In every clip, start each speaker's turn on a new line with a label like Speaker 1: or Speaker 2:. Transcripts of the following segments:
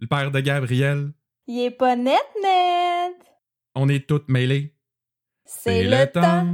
Speaker 1: le père de Gabriel.
Speaker 2: Il est pas net, net.
Speaker 1: On est toutes mêlés.
Speaker 2: C'est le, temps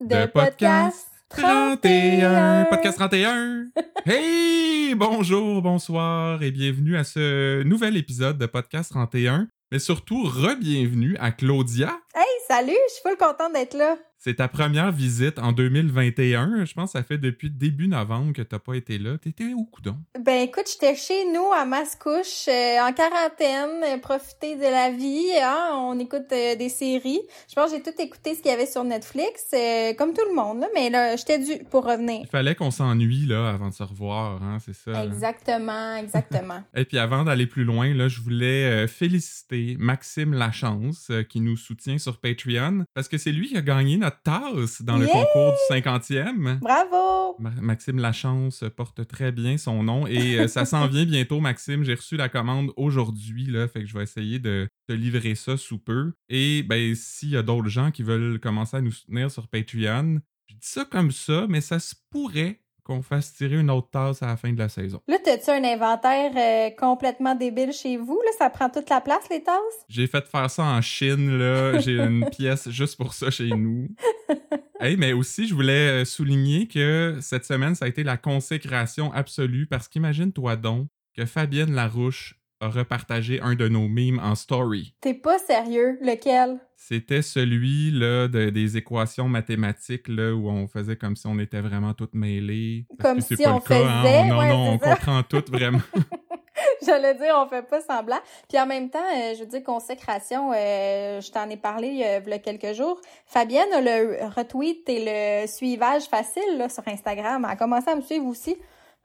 Speaker 2: de podcast 31.
Speaker 1: Podcast 31. hey, bonjour, bonsoir et bienvenue à ce nouvel épisode de Podcast 31. Mais surtout, re-bienvenue à Claudia.
Speaker 2: Hey, salut, je suis full contente d'être là.
Speaker 1: C'est ta première visite en 2021. Je pense que ça fait depuis début novembre que t'as pas été là. T'étais où, coudon?
Speaker 2: Ben écoute, j'étais chez nous à Mascouche, euh, en quarantaine, euh, profiter de la vie. Hein? On écoute euh, des séries. Je pense que j'ai tout écouté ce qu'il y avait sur Netflix, comme tout le monde. Là, mais là, j'étais dû pour revenir.
Speaker 1: Il fallait qu'on s'ennuie là avant de se revoir, hein? c'est ça?
Speaker 2: Exactement, exactement.
Speaker 1: Et puis avant d'aller plus loin, là, je voulais féliciter Maxime Lachance qui nous soutient sur Patreon parce que c'est lui qui a gagné notre tasse dans le concours du 50e.
Speaker 2: Bravo!
Speaker 1: Maxime Lachance porte très bien son nom et euh, ça s'en vient bientôt, Maxime. J'ai reçu la commande aujourd'hui, là, fait que je vais essayer de te livrer ça sous peu. Et ben, s'il y a d'autres gens qui veulent commencer à nous soutenir sur Patreon, je dis ça comme ça, mais ça se pourrait qu'on fasse tirer une autre tasse à la fin de la saison.
Speaker 2: Là, t'as-tu un inventaire euh, complètement débile chez vous? Là? Ça prend toute la place, les tasses?
Speaker 1: J'ai fait faire ça en Chine, là. J'ai une pièce juste pour ça chez nous. hey, mais aussi, je voulais euh, souligner que cette semaine, ça a été la consécration absolue parce qu'imagine-toi donc que Fabienne Larouche a repartagé un de nos memes en story.
Speaker 2: T'es pas sérieux? Lequel?
Speaker 1: C'était celui là de, des équations mathématiques là où on faisait comme si on était vraiment toutes mêlées.
Speaker 2: Comme si on hein. faisait.
Speaker 1: Non, non, on comprend tout vraiment.
Speaker 2: J'allais dire, on fait pas semblant. Puis en même temps, euh, je veux dire, consécration, euh, je t'en ai parlé il y a quelques jours. Fabienne a le retweet et le suivage facile là, sur Instagram. Elle a commencé à me suivre aussi.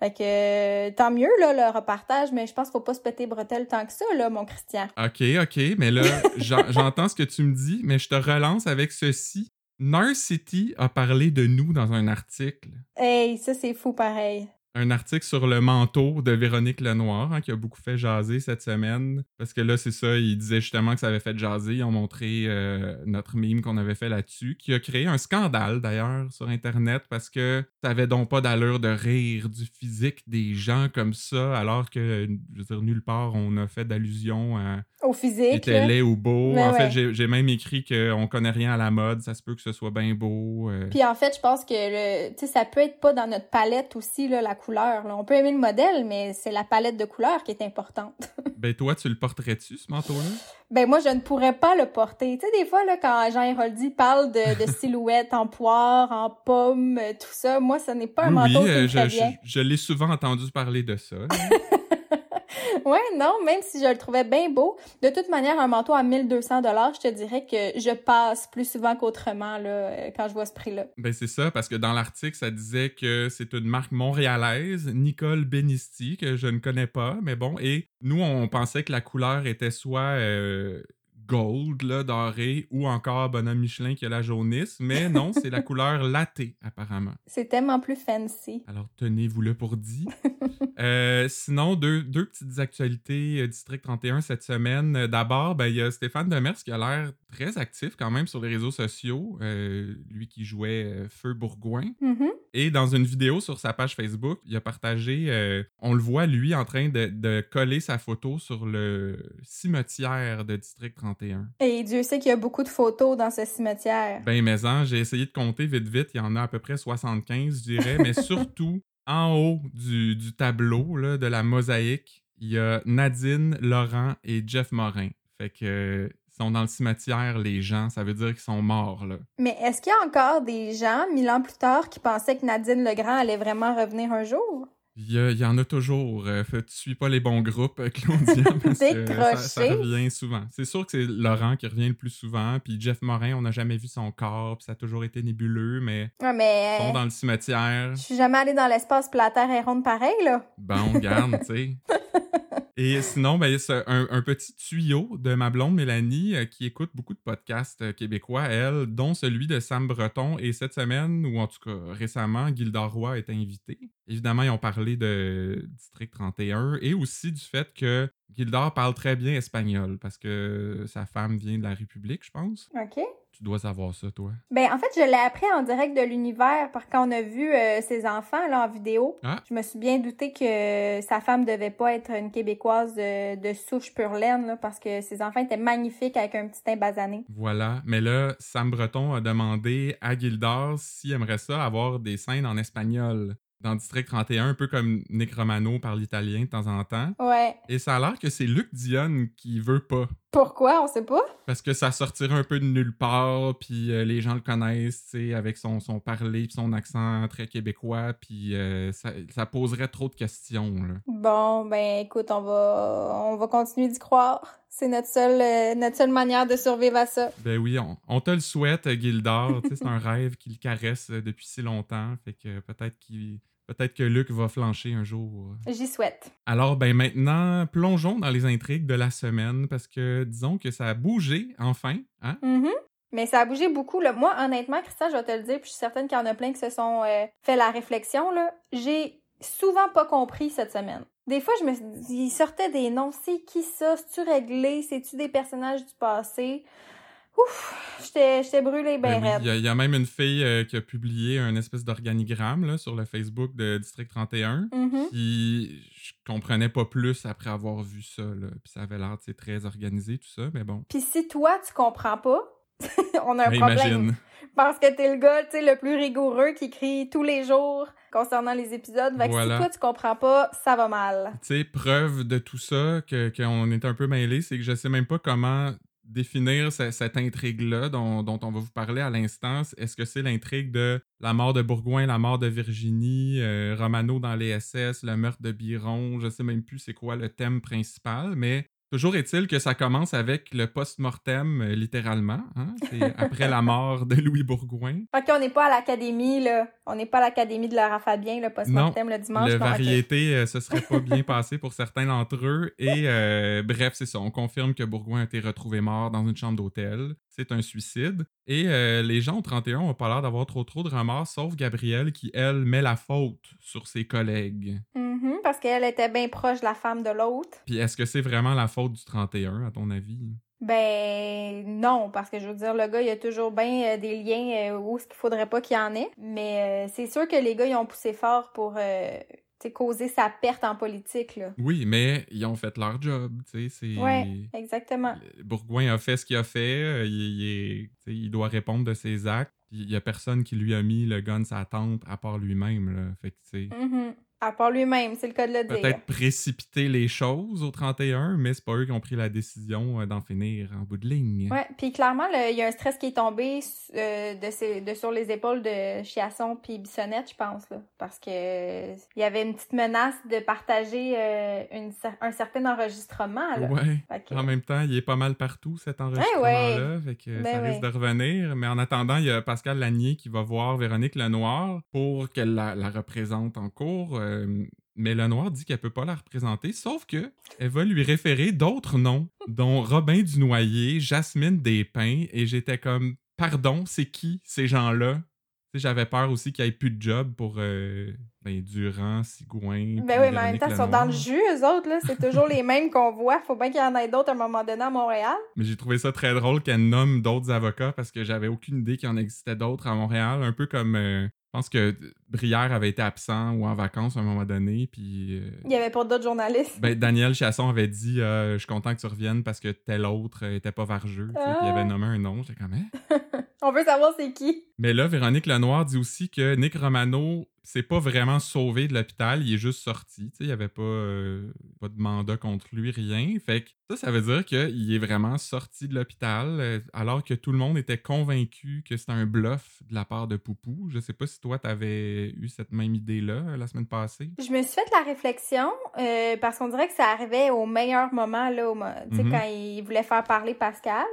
Speaker 2: Fait que euh, tant mieux là le repartage, mais je pense qu'il faut pas se péter bretelles tant que ça là, mon Christian.
Speaker 1: OK, OK, mais là j'entends ce que tu me dis, mais je te relance avec ceci. City a parlé de nous dans un article.
Speaker 2: Hey, ça c'est fou pareil
Speaker 1: un article sur le manteau de Véronique Lenoir, hein, qui a beaucoup fait jaser cette semaine. Parce que là, c'est ça, il disait justement que ça avait fait jaser. Ils ont montré euh, notre mime qu'on avait fait là-dessus, qui a créé un scandale d'ailleurs sur Internet parce que ça avait donc pas d'allure de rire du physique des gens comme ça, alors que, je veux dire, nulle part on a fait d'allusion à.
Speaker 2: Au physique.
Speaker 1: Était laid ou beau. en fait, j'ai même écrit qu'on connaît rien à la mode, ça se peut que ce soit bien beau.
Speaker 2: Euh. Puis en fait, je pense que le, ça peut être pas dans notre palette aussi, là, la couleurs. On peut aimer le modèle, mais c'est la palette de couleurs qui est importante.
Speaker 1: ben toi, tu le porterais-tu, ce manteau-là?
Speaker 2: Ben moi, je ne pourrais pas le porter. Tu sais, des fois, là, quand Jean Héroldi parle de, de silhouette en poire, en pomme, tout ça, moi, ce n'est pas un manteau qui me euh,
Speaker 1: je, je, je l'ai souvent entendu parler de ça.
Speaker 2: ouais, non, même si je le trouvais bien beau, de toute manière, un manteau à 1200 dollars, je te dirais que je passe plus souvent qu'autrement quand je vois ce prix-là.
Speaker 1: Ben c'est ça, parce que dans l'article, ça disait que c'est une marque montréalaise, Nicole Benisti, que je ne connais pas, mais bon, et nous, on pensait que la couleur était soit euh, gold, là, doré, ou encore bonhomme Michelin qui a la jaunisse, mais non, c'est la couleur latte, apparemment.
Speaker 2: C'est tellement plus fancy.
Speaker 1: Alors, tenez-vous-le pour dit. Euh, sinon, deux, deux, petites actualités euh, District 31 cette semaine. Euh, d'abord, ben, il y a Stéphane Demers qui a l'air très actif quand même sur les réseaux sociaux, lui qui jouait Feu Bourgoin.
Speaker 2: Mm-hmm.
Speaker 1: Et dans une vidéo sur sa page Facebook, il a partagé, on le voit lui en train de, de, coller sa photo sur le cimetière de District 31.
Speaker 2: Et Dieu sait qu'il y a beaucoup de photos dans ce cimetière.
Speaker 1: Ben, mais hein, j'ai essayé de compter vite vite, il y en a à peu près 75, je dirais, mais surtout en haut du, tableau là, de la mosaïque, il y a Nadine, Laurent et Jeff Morin. Fait que sont dans le cimetière, les gens, ça veut dire qu'ils sont morts, là.
Speaker 2: Mais est-ce qu'il y a encore des gens, mille ans plus tard, qui pensaient que Nadine Legrand allait vraiment revenir un jour?
Speaker 1: Il y, en a toujours. Euh, tu suis pas les bons groupes, euh, Claudia, parce que ça, revient souvent. C'est sûr que c'est Laurent qui revient le plus souvent, puis Jeff Morin, on n'a jamais vu son corps, puis ça a toujours été nébuleux, mais,
Speaker 2: mais
Speaker 1: ils sont dans le cimetière.
Speaker 2: Je suis jamais allé dans l'espace, puis la Terre est ronde pareil, là.
Speaker 1: Bon, garde, tu sais. Et sinon, ben, c'est un, un, petit tuyau de ma blonde Mélanie euh, qui écoute beaucoup de podcasts euh, québécois, elle, dont celui de Sam Breton. Et cette semaine, ou en tout cas récemment, Gilda Roy est invité. Évidemment, ils ont parlé de District 31 et aussi du fait que Gildor parle très bien espagnol parce que sa femme vient de la République, je pense.
Speaker 2: OK.
Speaker 1: Tu dois savoir ça, toi?
Speaker 2: Ben, en fait, je l'ai appris en direct de l'univers par quand on a vu euh, ses enfants là, en vidéo.
Speaker 1: Ah.
Speaker 2: Je me suis bien douté que sa femme devait pas être une Québécoise de, de souche pure laine, là, parce que ses enfants étaient magnifiques avec un petit teint basané.
Speaker 1: Voilà. Mais là, Sam Breton a demandé à Gildor s'il aimerait ça avoir des scènes en espagnol dans District 31, un peu comme Nick Romano parle italien de temps en temps.
Speaker 2: Ouais.
Speaker 1: Et ça a l'air que c'est Luc Dionne qui veut pas.
Speaker 2: Pourquoi? On sait pas.
Speaker 1: Parce que ça sortirait un peu de nulle part, puis euh, les gens le connaissent, tu sais, avec son, son parler puis son accent très québécois, puis euh, ça, ça poserait trop de questions, là.
Speaker 2: Bon, ben écoute, on va on va continuer d'y croire. C'est notre seule euh, notre seule manière de survivre à ça.
Speaker 1: Ben oui, on, on te le souhaite, Gildor. tu sais, c'est un rêve qu'il caresse depuis si longtemps, fait que peut-être qu'il... Peut-être que Luc va flancher un jour.
Speaker 2: J'y souhaite.
Speaker 1: Alors, ben maintenant, plongeons dans les intrigues de la semaine, parce que disons que ça a bougé, enfin, hein?
Speaker 2: Mhm. Mais ça a bougé beaucoup. Là. Moi, honnêtement, Christian, je vais te le dire, puis je suis certaine qu'il y en a plein qui se sont euh, fait la réflexion. Là. J'ai souvent pas compris cette semaine. Des fois, je me dit, il sortait des noms. C'est qui ça? C'est-tu réglé? C'est-tu des personnages du passé? Ouf! J'étais brûlée ben,
Speaker 1: Ben oui. Il y, a- il y a même une fille euh, qui a publié un espèce d'organigramme là, sur le Facebook de District 31.
Speaker 2: Mhm.
Speaker 1: Puis je comprenais pas plus après avoir vu ça. Là. Puis ça avait l'air très organisé, tout ça, mais bon.
Speaker 2: Puis si toi, tu comprends pas, on a un
Speaker 1: Ben,
Speaker 2: problème.
Speaker 1: imagine.
Speaker 2: Parce que t'es le gars, tu sais, le plus rigoureux qui écrit tous les jours concernant les épisodes. Fait que
Speaker 1: Voilà.
Speaker 2: si toi, tu comprends pas, ça va mal.
Speaker 1: Tu sais, preuve de tout ça, que- qu'on est un peu mêlé, c'est que je sais même pas comment définir ce- cette intrigue-là dont, dont on va vous parler à l'instant. Est-ce que c'est l'intrigue de la mort de Bourgoin, la mort de Virginie, euh, Romano dans les SS, le meurtre de Biron? Je sais même plus c'est quoi le thème principal, mais toujours est-il que ça commence avec le post-mortem, euh, littéralement. hein. C'est après la mort de Louis Bourgoin.
Speaker 2: Ok, on n'est pas à l'académie, là. On n'est pas à l'académie de Lara Fabien, le post-mortem le dimanche.
Speaker 1: Le variété, euh, ce serait pas bien passé pour certains d'entre eux. Et euh, bref, c'est ça. On confirme que Bourgoin a été retrouvé mort dans une chambre d'hôtel. C'est un suicide. Et euh, les gens au 31 ont pas l'air d'avoir trop trop de remords, sauf Gabrielle qui, elle, met la faute sur ses collègues.
Speaker 2: Mhm, parce qu'elle était bien proche de la femme de l'autre.
Speaker 1: Puis est-ce que c'est vraiment la faute du 31, à ton avis?
Speaker 2: Ben non, parce que je veux dire, le gars, il y a toujours bien euh, des liens euh, où ce qu'il faudrait pas qu'il y en ait. Mais euh, c'est sûr que les gars, ils ont poussé fort pour causer sa perte en politique, là.
Speaker 1: Oui, mais ils ont fait leur job, tu sais. c'est-
Speaker 2: Ouais, exactement.
Speaker 1: Bourgoin a fait ce qu'il a fait. euh, Il, il est- doit répondre de ses actes. Il y a personne qui lui a mis le gun la tempe à part lui-même. là. Fait que, tu sais,
Speaker 2: Mhm. À part lui-même, c'est le cas de le dire.
Speaker 1: peut-être précipiter les choses au 31, mais c'est pas eux qui ont pris la décision euh, d'en finir en bout de ligne.
Speaker 2: Ouais, puis clairement, il y a un stress qui est tombé euh, de, ses- de sur les épaules de Chiasson puis Bissonnette, je pense, là. Parce que euh, il y avait une petite menace de partager euh, une un certain enregistrement, là.
Speaker 1: Ouais.
Speaker 2: Que-
Speaker 1: En même temps, il est pas mal partout, cet enregistrement-là. Fait que
Speaker 2: Ben
Speaker 1: ça
Speaker 2: ouais.
Speaker 1: risque de revenir. Mais en attendant, il y a Pascal Lanier qui va voir Véronique Lenoir pour qu'elle la, la représente en cours. Euh, mais Lenoir dit qu'elle peut pas la représenter, sauf que elle va lui référer d'autres noms, dont Robin Dunoyer, Jasmine Despins. Et j'étais comme, pardon, c'est qui ces gens-là? J'avais peur aussi qu'il n'y ait plus de job pour euh, ben, Durand, Sigouin.
Speaker 2: Ben oui, mais en même temps, ils sont dans le jus, eux autres. C'est toujours les mêmes qu'on voit. Faut bien qu'il y en ait d'autres à un moment donné à Montréal.
Speaker 1: Mais j'ai trouvé ça très drôle qu'elle nomme d'autres avocats parce que j'avais aucune idée qu'il y en existait d'autres à Montréal. Un peu comme. euh, je pense que Brière avait été absent ou en vacances à un moment donné. Puis. euh,
Speaker 2: Il y avait pas d'autres journalistes.
Speaker 1: ben, Daniel Chasson avait dit euh, Je suis content que tu reviennes parce que tel autre était pas vargeux. Puis il avait
Speaker 2: Ah.
Speaker 1: nommé un nom. J'étais comme Hein?
Speaker 2: On veut savoir c'est qui.
Speaker 1: Mais là, Véronique Lenoir dit aussi que Nick Romano s'est pas vraiment sauvé de l'hôpital, il est juste sorti. Tu il n'y avait pas, euh, pas de mandat contre lui, rien. Fait que ça, ça veut dire qu'il est vraiment sorti de l'hôpital, euh, alors que tout le monde était convaincu que c'était un bluff de la part de Poupou. Je sais pas si toi, t'avais eu cette même idée-là euh, la semaine passée.
Speaker 2: Je me suis fait la réflexion euh, parce qu'on dirait que ça arrivait au meilleur moment, là, au mo- tu sais,
Speaker 1: Mhm.
Speaker 2: quand il voulait faire parler Pascal.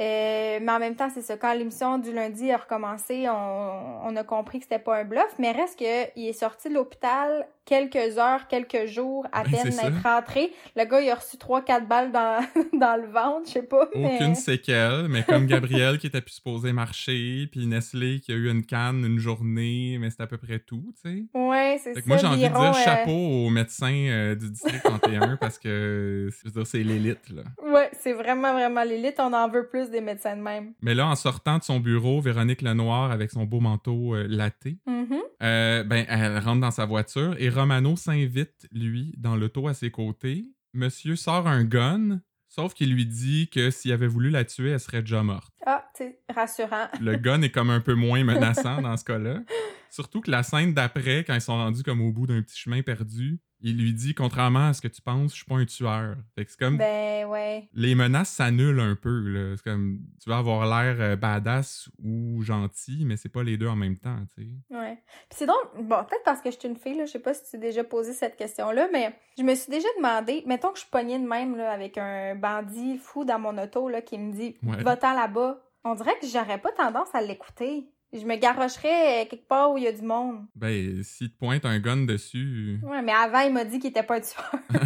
Speaker 2: Euh, mais en même temps, c'est ça. Quand l'émission du lundi a recommencé, on, on a compris que c'était pas un bluff. Mais reste que il est sorti de l'hôpital quelques heures, quelques jours à
Speaker 1: Ben,
Speaker 2: peine d'être rentré. Le gars, il a reçu trois, quatre balles dans, dans le ventre, je sais pas. mais-
Speaker 1: Aucune séquelle, mais comme Gabriel qui était plus supposé marcher, puis Nestlé qui a eu une canne une journée, mais c'est à peu près tout, tu sais.
Speaker 2: Ouais, c'est ça.
Speaker 1: moi, j'ai envie de dire
Speaker 2: euh,
Speaker 1: chapeau aux médecins euh, du district 31 parce que c'est l'élite, là.
Speaker 2: Ouais, c'est vraiment, vraiment l'élite. On en veut plus des médecins de même.
Speaker 1: Mais là, en sortant de son bureau, Véronique Lenoir, avec son beau manteau euh, latté,
Speaker 2: Mhm.
Speaker 1: euh, ben, elle rentre dans sa voiture et Romano s'invite, lui, dans l'auto à ses côtés. Monsieur sort un gun, sauf qu'il lui dit que s'il avait voulu la tuer, elle serait déjà morte.
Speaker 2: Ah, c'est rassurant.
Speaker 1: Le gun est comme un peu moins menaçant dans ce cas-là. Surtout que la scène d'après, quand ils sont rendus comme au bout d'un petit chemin perdu, il lui dit contrairement à ce que tu penses, je suis pas un tueur. Fait que c'est comme
Speaker 2: Ben, ouais.
Speaker 1: les menaces s'annulent un peu là. C'est comme tu vas avoir l'air euh, badass ou gentil, mais c'est pas les deux en même temps, tu sais.
Speaker 2: Ouais. Puis c'est donc, bon, peut-être parce que je suis une fille, là, je sais pas si tu t'es déjà posé cette question-là, mais je me suis déjà demandé, mettons que je pognée de même, là, avec un bandit fou dans mon auto, là, qui me dit,
Speaker 1: Ouais.
Speaker 2: va-t'en là-bas. On dirait que j'aurais pas tendance à l'écouter. Je me garocherais euh, quelque part où il y a du monde.
Speaker 1: Ben s'il te pointe un gun dessus.
Speaker 2: Ouais, mais avant, il m'a dit qu'il était pas tueur.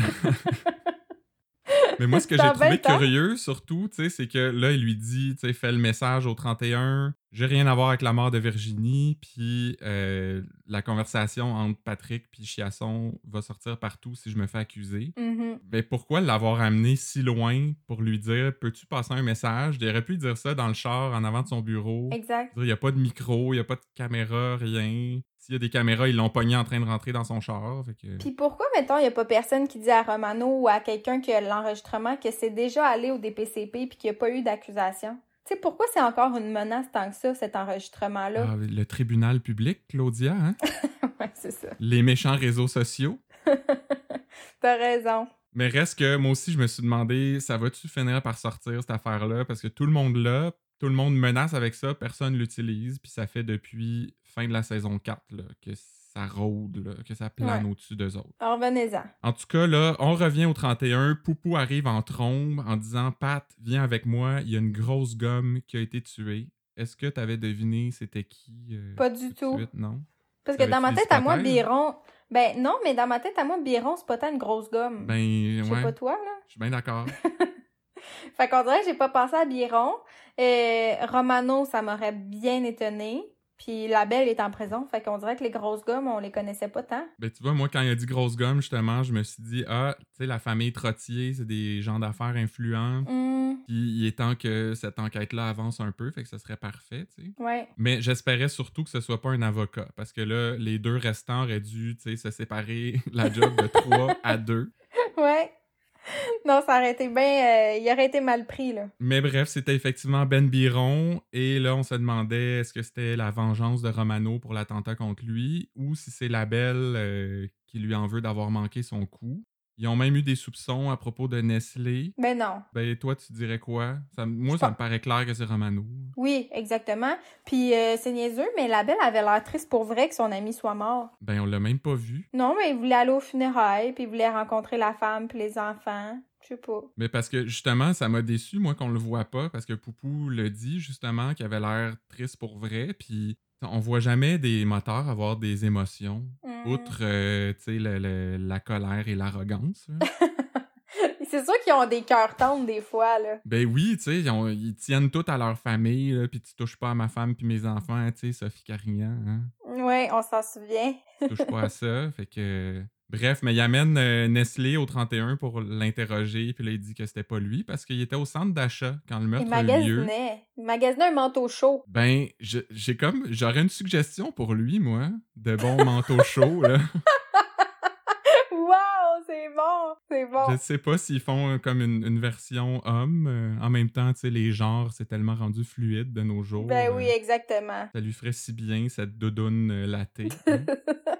Speaker 1: Mais moi, ce que j'ai trouvé curieux, surtout, c'est que là, il lui dit, tu sais, fais le message au 31, j'ai rien à voir avec la mort de Virginie, puis euh, la conversation entre Patrick puis Chiasson va sortir partout si je me fais accuser.
Speaker 2: Mhm.
Speaker 1: Ben pourquoi l'avoir amené si loin pour lui dire, peux-tu passer un message? Il aurait pu dire ça dans le char en avant de son bureau.
Speaker 2: Exact.
Speaker 1: Il n'y a pas de micro, il n'y a pas de caméra, rien. S'il y a des caméras, ils l'ont pogné en train de rentrer dans son char. Fait que...
Speaker 2: Puis pourquoi, mettons, il y a pas personne qui dit à Romano ou à quelqu'un qui a l'enregistrement que c'est déjà allé au DPCP puis qu'il n'y a pas eu d'accusation? Tu sais, pourquoi c'est encore une menace tant que ça, cet enregistrement-là?
Speaker 1: Ah, le tribunal public, Claudia, hein?
Speaker 2: ouais, c'est ça.
Speaker 1: les méchants réseaux sociaux.
Speaker 2: T'as raison.
Speaker 1: Mais reste que moi aussi, je me suis demandé, ça va-tu finir par sortir cette affaire-là? Parce que tout le monde l'a, tout le monde menace avec ça, personne l'utilise, puis ça fait depuis fin de la saison 4 là, que ça rôde, là, que ça plane
Speaker 2: Ouais.
Speaker 1: au-dessus d'eux autres.
Speaker 2: Alors, Revenez-en.
Speaker 1: En tout cas, là, on revient au 31. Poupou arrive en trombe en disant Pat, viens avec moi, il y a une grosse gomme qui a été tuée. Est-ce que tu avais deviné c'était qui euh,
Speaker 2: Pas du tout.
Speaker 1: suite? Non?
Speaker 2: Parce que dans ma tête à moi? Biron. Ben non, mais dans ma tête à moi, Biron, c'est pas tant une grosse gomme.
Speaker 1: Ben,
Speaker 2: Je sais
Speaker 1: ouais,
Speaker 2: pas toi, là.
Speaker 1: je suis bien d'accord.
Speaker 2: Fait qu'on dirait que j'ai pas pensé à Biron. Euh, Romano, ça m'aurait bien étonné. Puis la belle est en prison. Fait qu'on dirait que les grosses gommes, on les connaissait pas tant.
Speaker 1: Ben, tu vois, moi, quand il a dit grosse gomme, justement, je me suis dit, ah, tu sais, la famille Trottier, c'est des gens d'affaires influents.
Speaker 2: Hum,
Speaker 1: Puis il est temps que cette enquête-là avance un peu, fait que ce serait parfait, tu sais.
Speaker 2: ouais.
Speaker 1: Mais j'espérais surtout que ce soit pas un avocat, parce que là, les deux restants auraient dû, tu sais, se séparer la job de 3 à 2.
Speaker 2: Ouais. Non, ça aurait été bien. euh, il aurait été mal pris, là.
Speaker 1: Mais bref, c'était effectivement Ben Biron, et là, on se demandait est-ce que c'était la vengeance de Romano pour l'attentat contre lui, ou si c'est la belle euh, qui lui en veut d'avoir manqué son coup. Ils ont même eu des soupçons à propos de Nestlé.
Speaker 2: Mais non.
Speaker 1: Ben, toi, tu dirais quoi? Ça, moi, ça me paraît clair que c'est Romano.
Speaker 2: Oui, exactement. Puis euh, c'est niaiseux, mais la belle avait l'air triste pour vrai que son ami soit mort.
Speaker 1: Ben, on l'a même pas vu.
Speaker 2: Non, mais il voulait aller aux funérailles, puis il voulait rencontrer la femme puis les enfants. Je sais pas.
Speaker 1: Mais parce que, justement, ça m'a déçu, moi, qu'on le voit pas, parce que Poupou le dit, justement, qu'il avait l'air triste pour vrai, puis on voit jamais des moteurs avoir des émotions,
Speaker 2: Hum.
Speaker 1: outre, euh, tu sais, le- le- la colère et l'arrogance.
Speaker 2: C'est sûr qu'ils ont des cœurs tendres des fois, là.
Speaker 1: ben oui, tu sais, ils, tiennent tout à leur famille, là, puis tu touches pas à ma femme puis mes enfants, tu sais, Sophie Carignan, hein?
Speaker 2: Ouais, on s'en souvient.
Speaker 1: Tu touches pas à ça, fait que... Bref, mais il amène euh, Nestlé au 31 pour l'interroger, puis là, il dit que c'était pas lui, parce qu'il était au centre d'achat quand le
Speaker 2: Il
Speaker 1: meurtre a eu lieu.
Speaker 2: magasinait. Il magasinait un manteau chaud.
Speaker 1: Ben, j'ai comme... J'aurais une suggestion pour lui, moi, de bon manteau chaud, là.
Speaker 2: Wow, c'est bon! C'est bon.
Speaker 1: Je sais pas s'ils font euh, comme une, une version homme. euh, en même temps, tu sais, les genres, c'est tellement rendu fluide de nos jours.
Speaker 2: Ben
Speaker 1: euh,
Speaker 2: oui, exactement.
Speaker 1: Ça lui ferait si bien, cette doudoune latée. hein.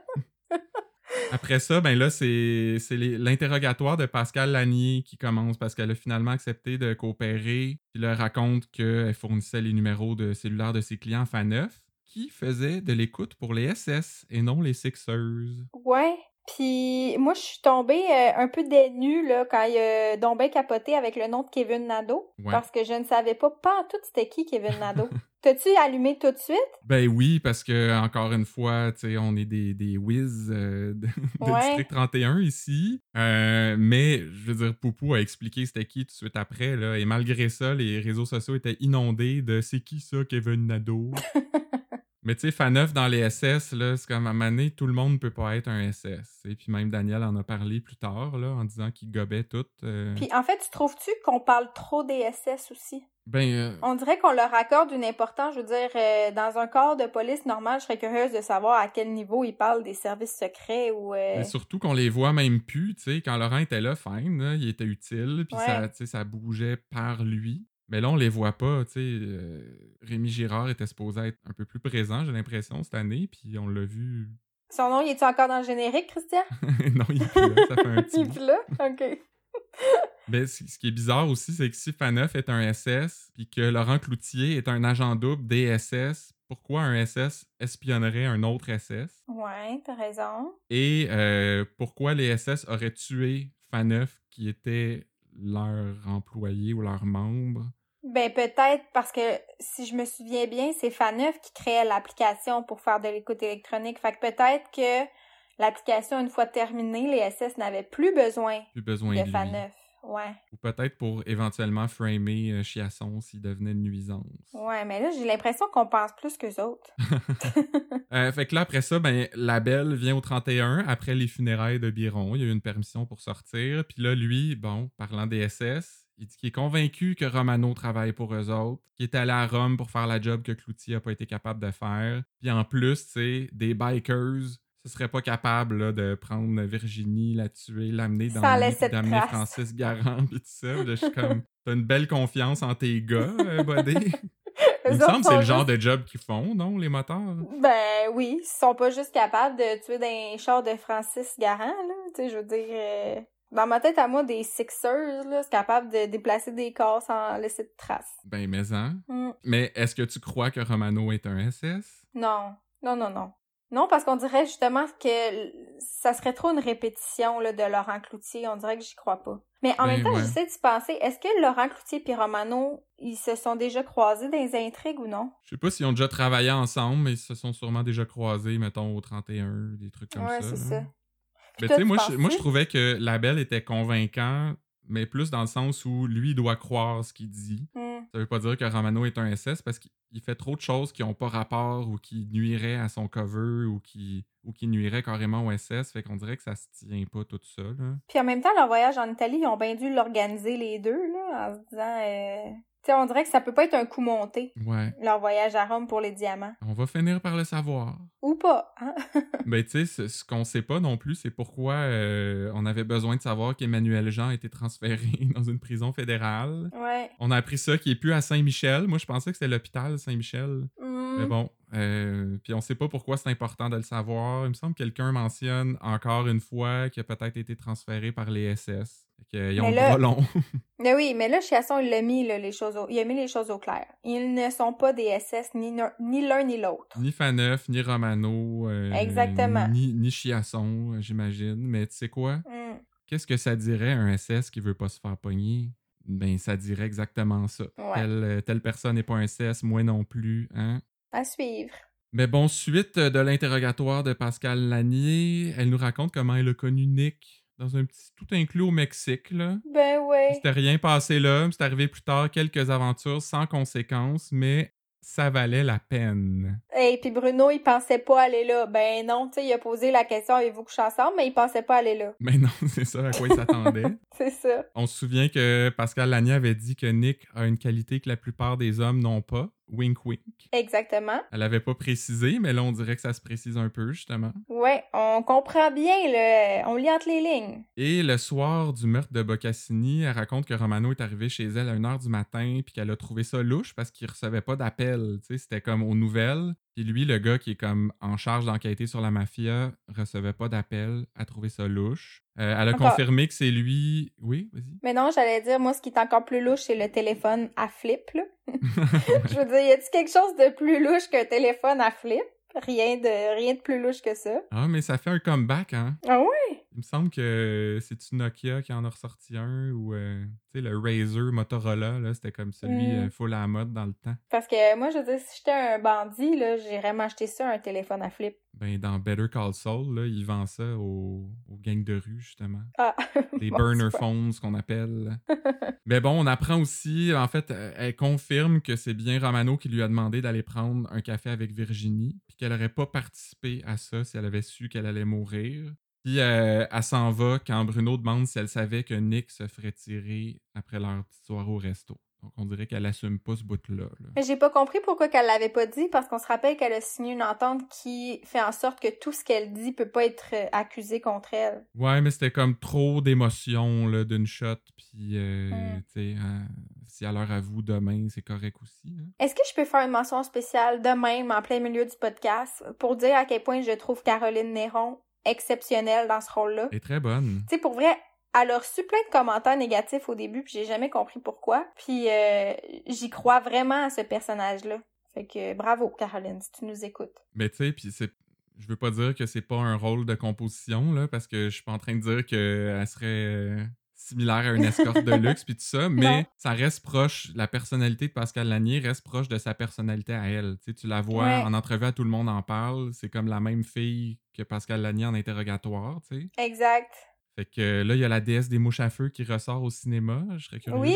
Speaker 1: Après ça, ben là, c'est l'interrogatoire de Pascal Lanier qui commence parce qu'elle a finalement accepté de coopérer. Puis leur raconte qu'elle fournissait les numéros de cellulaire de ses clients Faneuf qui faisaient de l'écoute pour les SS et non les Sixers.
Speaker 2: ouais. Puis moi, je suis tombée euh, un peu dénue là, quand il a donc bien capoté avec le nom de Kevin Nadeau.
Speaker 1: Ouais.
Speaker 2: Parce que je ne savais pas pas en tout c'était qui Kevin Nadeau. T'as-tu allumé tout de suite?
Speaker 1: Ben oui, parce que encore une fois, tu sais, on est des, des whiz euh, de, de
Speaker 2: Ouais.
Speaker 1: District 31 ici. Euh, mais je veux dire, Poupou a expliqué c'était qui tout de suite après, là. Et malgré ça, les réseaux sociaux étaient inondés de c'est qui ça, Kevin Nadeau? Mais tu sais, Faneuf dans les SS, là, c'est comme à un moment donné, tout le monde ne peut pas être un SS. Et puis même Daniel en a parlé plus tard, là, en disant qu'il gobait tout. euh.
Speaker 2: Puis en fait, tu trouves-tu qu'on parle trop des SS aussi?
Speaker 1: Ben, euh,
Speaker 2: On dirait qu'on leur accorde une importance. Je veux dire, euh, dans un corps de police normal, je serais curieuse de savoir à quel niveau ils parlent des services secrets ou... euh,
Speaker 1: Mais surtout qu'on les voit même plus, tu sais, quand Laurent était là, fine, là, il était utile, puis
Speaker 2: Ouais.
Speaker 1: ça, tu sais, ça bougeait par lui. Mais là, on les voit pas, tu sais. Rémi Girard était supposé être un peu plus présent, j'ai l'impression, cette année, puis on l'a vu.
Speaker 2: Son nom, il est encore dans le générique, Christian?
Speaker 1: non, il est plus là, ça fait un petit
Speaker 2: il est plus là? OK.
Speaker 1: Mais ce ce qui est bizarre aussi, c'est que si Faneuf est un SS, puis que Laurent Cloutier est un agent double des SS, pourquoi un SS espionnerait un autre SS?
Speaker 2: Ouais, t'as raison.
Speaker 1: Et euh, pourquoi les SS auraient tué Faneuf, qui était leur employé ou leur membre?
Speaker 2: Ben peut-être parce que si je me souviens bien, c'est Faneuf qui créait l'application pour faire de l'écoute électronique. Fait que peut-être que l'application, une fois terminée, les SS n'avaient plus besoin
Speaker 1: Plus besoin
Speaker 2: de
Speaker 1: de lui.
Speaker 2: Faneuf. Ouais.
Speaker 1: Ou peut-être pour éventuellement framer euh, Chiasson s'il devenait une nuisance.
Speaker 2: Ouais, mais là, j'ai l'impression qu'on pense plus qu'eux autres.
Speaker 1: Euh, fait que là, après ça, ben, la belle vient au 31 après les funérailles de Biron. Il y a eu une permission pour sortir. Puis là, lui, bon, parlant des SS, il dit qu'il est convaincu que Romano travaille pour eux autres, qu'il est allé à Rome pour faire la job que Cloutier n'a pas été capable de faire. Puis en plus, tu sais, des bikers, ce serait pas capable là, de prendre Virginie, la tuer, l'amener dans d'amener. Francis Garand, puis tout ça. Là, je suis comme, t'as une belle confiance en tes gars, euh, buddy. Il me semble que c'est le genre
Speaker 2: juste-
Speaker 1: de job qu'ils font, non, les moteurs?
Speaker 2: Ben oui, ils sont pas juste capables de tuer des chars de Francis Garand, là. Tu sais, je veux dire... euh, Dans ma tête, à moi, des Sixers, là, c'est capable de déplacer des corps sans laisser de traces.
Speaker 1: Ben, mais hein.
Speaker 2: Hmm.
Speaker 1: Mais est-ce que tu crois que Romano est un SS?
Speaker 2: Non, non, non, non. Non, parce qu'on dirait justement que ça serait trop une répétition là, de Laurent Cloutier. On dirait que j'y crois pas. Mais en
Speaker 1: Ben,
Speaker 2: même temps,
Speaker 1: ouais.
Speaker 2: j'essaie d'y penser. Est-ce que Laurent Cloutier et Romano, ils se sont déjà croisés dans les intrigues ou non?
Speaker 1: Je sais pas s'ils ont déjà travaillé ensemble, mais ils se sont sûrement déjà croisés, mettons, au 31, des trucs comme
Speaker 2: ouais,
Speaker 1: ça.
Speaker 2: c'est
Speaker 1: là.
Speaker 2: ça.
Speaker 1: Mais
Speaker 2: toi,
Speaker 1: tu sais, moi, je trouvais que Labelle était convaincant, mais plus dans le sens où lui, il doit croire ce qu'il dit.
Speaker 2: Hmm.
Speaker 1: Ça veut pas dire que Romano est un SS parce qu'il il fait trop de choses qui ont pas rapport ou qui nuiraient à son cover ou qui, ou qui nuiraient carrément au SS. Fait qu'on dirait que ça se tient pas tout ça, là.
Speaker 2: Puis en même temps, leur voyage en Italie, ils ont bien dû l'organiser les deux, là, en se disant... euh, Tu sais, on dirait que ça peut pas être un coup monté,
Speaker 1: Ouais.
Speaker 2: leur voyage à Rome pour les diamants.
Speaker 1: On va finir par le savoir.
Speaker 2: Ou pas, hein?
Speaker 1: Ben, tu sais, ce, qu'on sait pas non plus, c'est pourquoi euh, on avait besoin de savoir qu'Emmanuel Jean a été transféré dans une prison fédérale.
Speaker 2: ouais.
Speaker 1: On a appris ça qu'il est plus à Saint-Michel. Moi, je pensais que c'était l'hôpital Saint-Michel.
Speaker 2: Hmm.
Speaker 1: Mais bon, euh, puis on sait pas pourquoi c'est important de le savoir. Il me semble que quelqu'un mentionne encore une fois qu'il a peut-être été transféré par les SS. Fait qu'ils ont
Speaker 2: Mais là-
Speaker 1: long.
Speaker 2: Mais oui, mais là, Chiasson, il l'a mis, là, les choses au... il a mis les choses au clair. Ils ne sont pas des SS, ni, ne- ni l'un ni l'autre.
Speaker 1: ni Faneuf, ni Romano. euh,
Speaker 2: Exactement.
Speaker 1: Ni, ni Chiasson, euh, j'imagine. Mais tu sais quoi?
Speaker 2: Hmm.
Speaker 1: Qu'est-ce que ça dirait un SS qui veut pas se faire pogner? Ben, ça dirait exactement ça.
Speaker 2: Ouais.
Speaker 1: Telle, telle personne n'est pas un SS, moi non plus, hein?
Speaker 2: À suivre.
Speaker 1: Mais bon, suite de l'interrogatoire de Pascal Lanier, elle nous raconte comment elle a connu Nick dans un petit tout inclus au Mexique, là.
Speaker 2: Ben ouais.
Speaker 1: C'était rien passé là, c'est arrivé plus tard, quelques aventures sans conséquences, mais ça valait la peine.
Speaker 2: Et puis Bruno, il pensait pas aller là. Ben non, tu sais, il a posé la question avez-vous couché ensemble, mais il pensait pas aller là.
Speaker 1: Mais non, c'est ça à quoi il s'attendait.
Speaker 2: C'est ça.
Speaker 1: On se souvient que Pascal Lanier avait dit que Nick a une qualité que la plupart des hommes n'ont pas. Wink wink.
Speaker 2: Exactement.
Speaker 1: Elle avait pas précisé, mais là on dirait que ça se précise un peu justement.
Speaker 2: Ouais, on comprend bien, le... on lit entre les lignes.
Speaker 1: Et le soir du meurtre de Boccassini, elle raconte que Romano est arrivé chez elle à 1h du matin puis qu'elle a trouvé ça louche parce qu'il recevait pas d'appel. Tu sais, C'était comme aux nouvelles. Puis lui, le gars qui est comme en charge d'enquêter sur la mafia, recevait pas d'appel, a trouvé ça louche. Euh, elle a
Speaker 2: Encore.
Speaker 1: confirmé que c'est lui. Oui, vas-y.
Speaker 2: Mais non, j'allais dire, moi, ce qui est encore plus louche, c'est le téléphone à flip, là. Je veux dire, y a-t-il quelque chose de plus louche qu'un téléphone à flip? Rien de, rien de plus louche que ça.
Speaker 1: ah, mais ça fait un comeback, hein?
Speaker 2: Ah ouais?
Speaker 1: Il me semble que c'est-tu Nokia qui en a ressorti un ou euh, sais, le Razer Motorola, là, c'était comme celui
Speaker 2: Mm.
Speaker 1: euh, full à la mode dans le temps.
Speaker 2: Parce que moi, je veux dire, si j'étais un bandit, là, j'irais m'acheter ça, un téléphone à flip.
Speaker 1: Ben, dans Better Call Saul, là, ils vendent ça aux, aux gangs de rue, justement.
Speaker 2: Ah!
Speaker 1: Des
Speaker 2: Bon,
Speaker 1: burner phones, ce qu'on appelle. Mais bon, on apprend aussi, en fait, euh, elle confirme que c'est bien Romano qui lui a demandé d'aller prendre un café avec Virginie, puis qu'elle n'aurait pas participé à ça si elle avait su qu'elle allait mourir. Puis euh, elle s'en va quand Bruno demande si elle savait que Nick se ferait tirer après leur petite soirée au resto. Donc on dirait qu'elle assume pas ce bout-là. là.
Speaker 2: Mais j'ai pas compris pourquoi qu'elle l'avait pas dit, parce qu'on se rappelle qu'elle a signé une entente qui fait en sorte que tout ce qu'elle dit peut pas être euh, accusé contre elle.
Speaker 1: Ouais, mais c'était comme trop d'émotions d'une shot. Puis, euh,
Speaker 2: Mm.
Speaker 1: tu sais, euh, si elle leur avoue demain, c'est correct aussi. hein.
Speaker 2: Est-ce que je peux faire une mention spéciale de même en plein milieu du podcast pour dire à quel point je trouve Caroline Néron exceptionnelle dans ce rôle-là?
Speaker 1: Elle est très bonne.
Speaker 2: Tu sais, pour vrai, elle a reçu plein de commentaires négatifs au début, puis j'ai jamais compris pourquoi. Puis euh, j'y crois vraiment à ce personnage-là. Fait que bravo, Caroline, si tu nous écoutes.
Speaker 1: Mais tu sais, puis c'est. Je veux pas dire que c'est pas un rôle de composition, là, parce que je suis pas en train de dire qu'elle serait euh, similaire à une escorte de luxe, puis tout ça, mais
Speaker 2: Non.
Speaker 1: ça reste proche, la personnalité de Pascal Lanier reste proche de sa personnalité à elle. Tu sais, tu la vois
Speaker 2: Ouais.
Speaker 1: en entrevue, à tout le monde en parle, c'est comme la même fille que Pascal Lanier en interrogatoire, tu sais.
Speaker 2: Exact.
Speaker 1: Fait que là, il y a la déesse des mouches à feu qui ressort au cinéma. Je serais curieux
Speaker 2: Oui.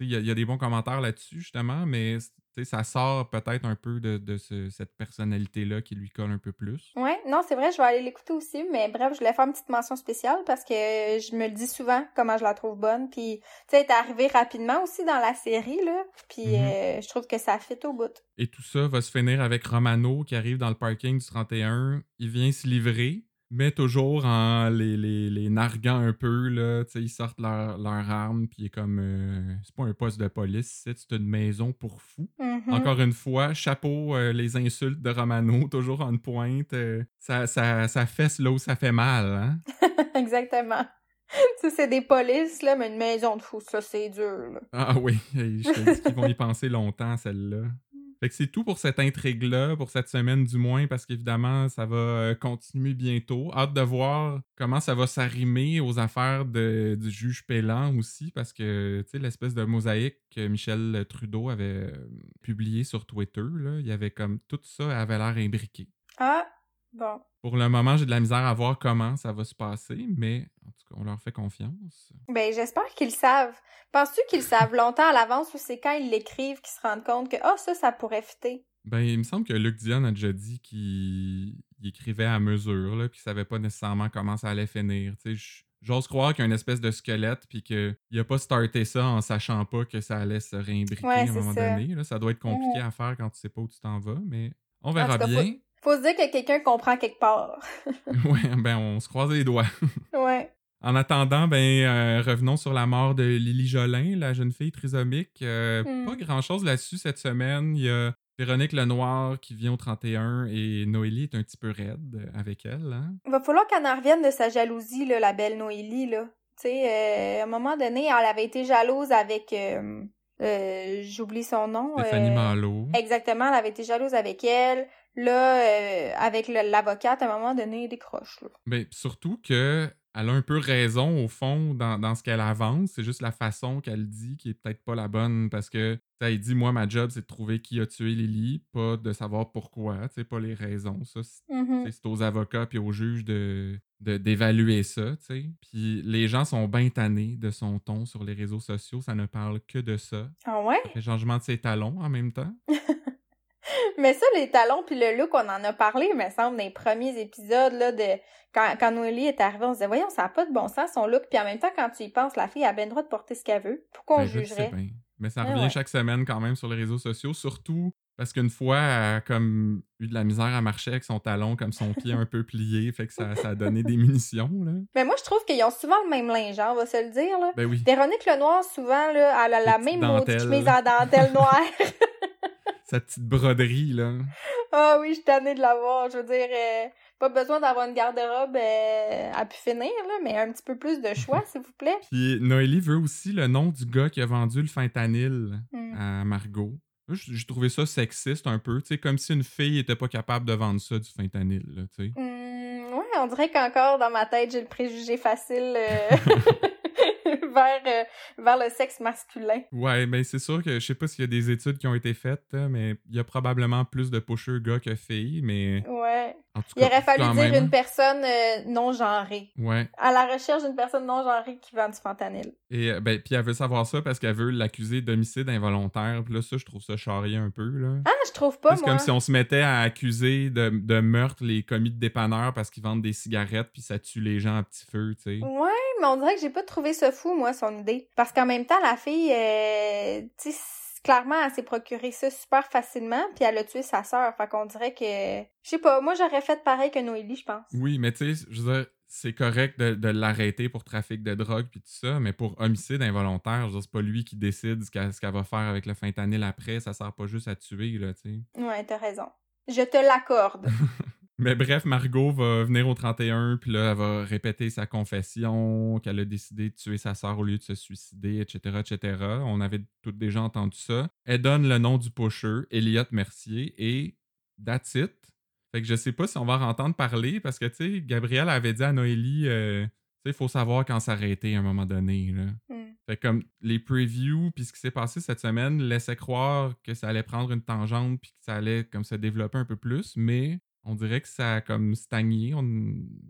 Speaker 1: Il y, a- il y a des bons commentaires là-dessus, justement, mais ça sort peut-être un peu de, de ce- cette personnalité-là qui lui colle un peu plus.
Speaker 2: Ouais, non, c'est vrai, je vais aller l'écouter aussi, mais bref, je voulais faire une petite mention spéciale parce que je me le dis souvent comment je la trouve bonne, puis tu sais, elle est arrivée rapidement aussi dans la série, là, puis
Speaker 1: Mhm.
Speaker 2: euh, je trouve que ça fit au bout.
Speaker 1: Et tout ça va se finir avec Romano qui arrive dans le parking du 31. Il vient se livrer, mais toujours en les, les, les narguant un peu. Là. Tu sais, Ils sortent leur- leurs armes, puis comme. euh, c'est pas un poste de police, c'est une maison pour fous.
Speaker 2: Mhm.
Speaker 1: Encore une fois, chapeau euh, les insultes de Romano, toujours en pointe. euh, ça, ça, ça fesse là où ça fait mal. Hein?
Speaker 2: Exactement. Ça, c'est des polices, là, mais une maison de fou, ça, c'est dur, là.
Speaker 1: Ah oui, je te dis qu'ils vont y penser longtemps, celle-là. Fait que c'est tout pour cette intrigue-là, pour cette semaine du moins, parce qu'évidemment, ça va euh, continuer bientôt. Hâte de voir comment ça va s'arrimer aux affaires de- du juge Pélan aussi, parce que, tu sais, l'espèce de mosaïque que Michel Trudeau avait euh, publié sur Twitter, là, il y avait comme tout ça avait l'air imbriqué.
Speaker 2: Ah, bon.
Speaker 1: Pour le moment, j'ai de la misère à voir comment ça va se passer, mais en tout cas, on leur fait confiance.
Speaker 2: Ben, j'espère qu'ils le savent. Penses-tu qu'ils le savent longtemps à l'avance ou c'est quand ils l'écrivent qu'ils se rendent compte que, ah, ça, ça pourrait fitter?
Speaker 1: Ben, il me semble que Luc Dion a déjà dit qu'il il écrivait à mesure, là, qu'il savait pas nécessairement comment ça allait finir. Tu sais, J'ose croire qu'il y a une espèce de squelette, puis qu'il a pas starté ça en sachant pas que ça allait se réimbriquer
Speaker 2: Ouais,
Speaker 1: à un moment
Speaker 2: ça.
Speaker 1: donné. là. Ça doit être compliqué à faire quand tu sais pas où tu t'en vas, mais on verra bien.
Speaker 2: Faut se dire que quelqu'un comprend quelque part.
Speaker 1: ouais, ben, on se croise les doigts.
Speaker 2: ouais.
Speaker 1: En attendant, ben, euh, revenons sur la mort de Lily Jolin, la jeune fille trisomique. Euh,
Speaker 2: Hmm.
Speaker 1: Pas grand-chose là-dessus cette semaine. Il y a Véronique Lenoir qui vient au 31 et Noélie est un petit peu raide avec elle. Hein?
Speaker 2: Il va falloir qu'elle en revienne de sa jalousie, là, la belle Noélie, là. Tu sais, euh, à un moment donné, elle avait été jalouse avec... euh, J'oublie son nom.
Speaker 1: Stéphanie Malo.
Speaker 2: Exactement, elle avait été jalouse avec elle. Là, euh, avec l'avocate, à un moment donné, il décroche, là.
Speaker 1: Ben, pis surtout que elle a un peu raison au fond dans, dans ce qu'elle avance. C'est juste la façon qu'elle dit qui est peut-être pas la bonne parce que elle dit moi ma job c'est de trouver qui a tué Lily, pas de savoir pourquoi, tu sais pas les raisons. Ça c'est
Speaker 2: Mhm.
Speaker 1: c'est aux avocats puis aux juges de de- d'évaluer ça, tu sais. Puis les gens sont bien tannés de son ton sur les réseaux sociaux, ça ne parle que de ça.
Speaker 2: Ah ouais?
Speaker 1: Ça fait changement de ses talons en même temps.
Speaker 2: Mais ça, les talons puis le look, on en a parlé, il me semble, dans les premiers épisodes, là, de... Quand, quand Noélie est arrivée, on se disait, voyons, ça n'a pas de bon sens, son look. Puis en même temps, quand tu y penses, la fille a bien le droit de porter ce qu'elle veut. Pourquoi on
Speaker 1: Ben, je le sais
Speaker 2: jugerait?
Speaker 1: bien. Mais ça
Speaker 2: Ah
Speaker 1: revient
Speaker 2: ouais.
Speaker 1: chaque semaine quand même sur les réseaux sociaux, surtout parce qu'une fois, elle a comme eu de la misère à marcher avec son talon, comme son pied un peu plié, fait que ça, ça a donné des munitions, là.
Speaker 2: Mais moi, je trouve qu'ils ont souvent le même linge, hein, on va se le dire, là.
Speaker 1: Ben oui,
Speaker 2: Véronique Lenoir, souvent, là, elle a la même maudite chemise en dentelle noire.
Speaker 1: sa petite broderie, là.
Speaker 2: Ah oui, je suis tannée de l'avoir. Je veux dire, euh, pas besoin d'avoir une garde-robe euh, à pu finir, là, mais un petit peu plus de choix, s'il vous plaît.
Speaker 1: Puis Noélie veut aussi le nom du gars qui a vendu le fentanyl
Speaker 2: Hmm.
Speaker 1: à Margot. J'ai trouvé ça sexiste un peu, tu sais, comme si une fille était pas capable de vendre ça du fentanyl, là, tu sais.
Speaker 2: Hmm, ouais, on dirait qu'encore dans ma tête, j'ai le préjugé facile euh, vers, euh, vers le sexe masculin.
Speaker 1: Ouais, mais c'est sûr que je sais pas s'il y a des études qui ont été faites, mais il y a probablement plus de pushers gars que filles, mais
Speaker 2: Ouais.
Speaker 1: Tout
Speaker 2: Il
Speaker 1: cas,
Speaker 2: aurait fallu dire
Speaker 1: même.
Speaker 2: une personne euh, non genrée.
Speaker 1: Ouais.
Speaker 2: À la recherche d'une personne non genrée qui vend du fentanyl.
Speaker 1: Et euh, ben, puis elle veut savoir ça parce qu'elle veut l'accuser d'homicide involontaire. Puis là, ça, je trouve ça charrier un peu, là.
Speaker 2: Ah, je trouve pas,
Speaker 1: c'est comme si on se mettait à accuser de, de meurtre les commis de dépanneurs parce qu'ils vendent des cigarettes puis ça tue les gens à petit feu, tu sais.
Speaker 2: Ouais, mais on dirait que j'ai pas trouvé ça fou, moi, son idée. Parce qu'en même temps, la fille, euh, tu sais, clairement, elle s'est procuré ça super facilement, puis elle a tué sa sœur. Fait qu'on dirait que... Je sais pas, moi, j'aurais fait pareil que Noélie, je pense.
Speaker 1: Oui, mais tu sais, je veux dire, c'est correct de, de l'arrêter pour trafic de drogue puis tout ça, mais pour homicide involontaire, je veux dire, c'est pas lui qui décide ce qu'elle ce qu'elle va faire avec le fentanyl après, ça sert pas juste à tuer, là, tu sais.
Speaker 2: Ouais, t'as raison. Je te l'accorde.
Speaker 1: Mais bref, Margot va venir au 31, puis là, elle va répéter sa confession, qu'elle a décidé de tuer sa sœur au lieu de se suicider, etc., etc. On avait toutes déjà entendu ça. Elle donne le nom du pusher, Elliot Mercier, et that's it. Fait que je sais pas si on va en entendre parler, parce que, tu sais, Gabriel avait dit à Noélie, euh, tu sais, il faut savoir quand s'arrêter à un moment donné, là.
Speaker 2: Hmm.
Speaker 1: Fait que comme les previews puis ce qui s'est passé cette semaine laissait croire que ça allait prendre une tangente puis que ça allait comme se développer un peu plus, mais on dirait que ça a comme stagné. On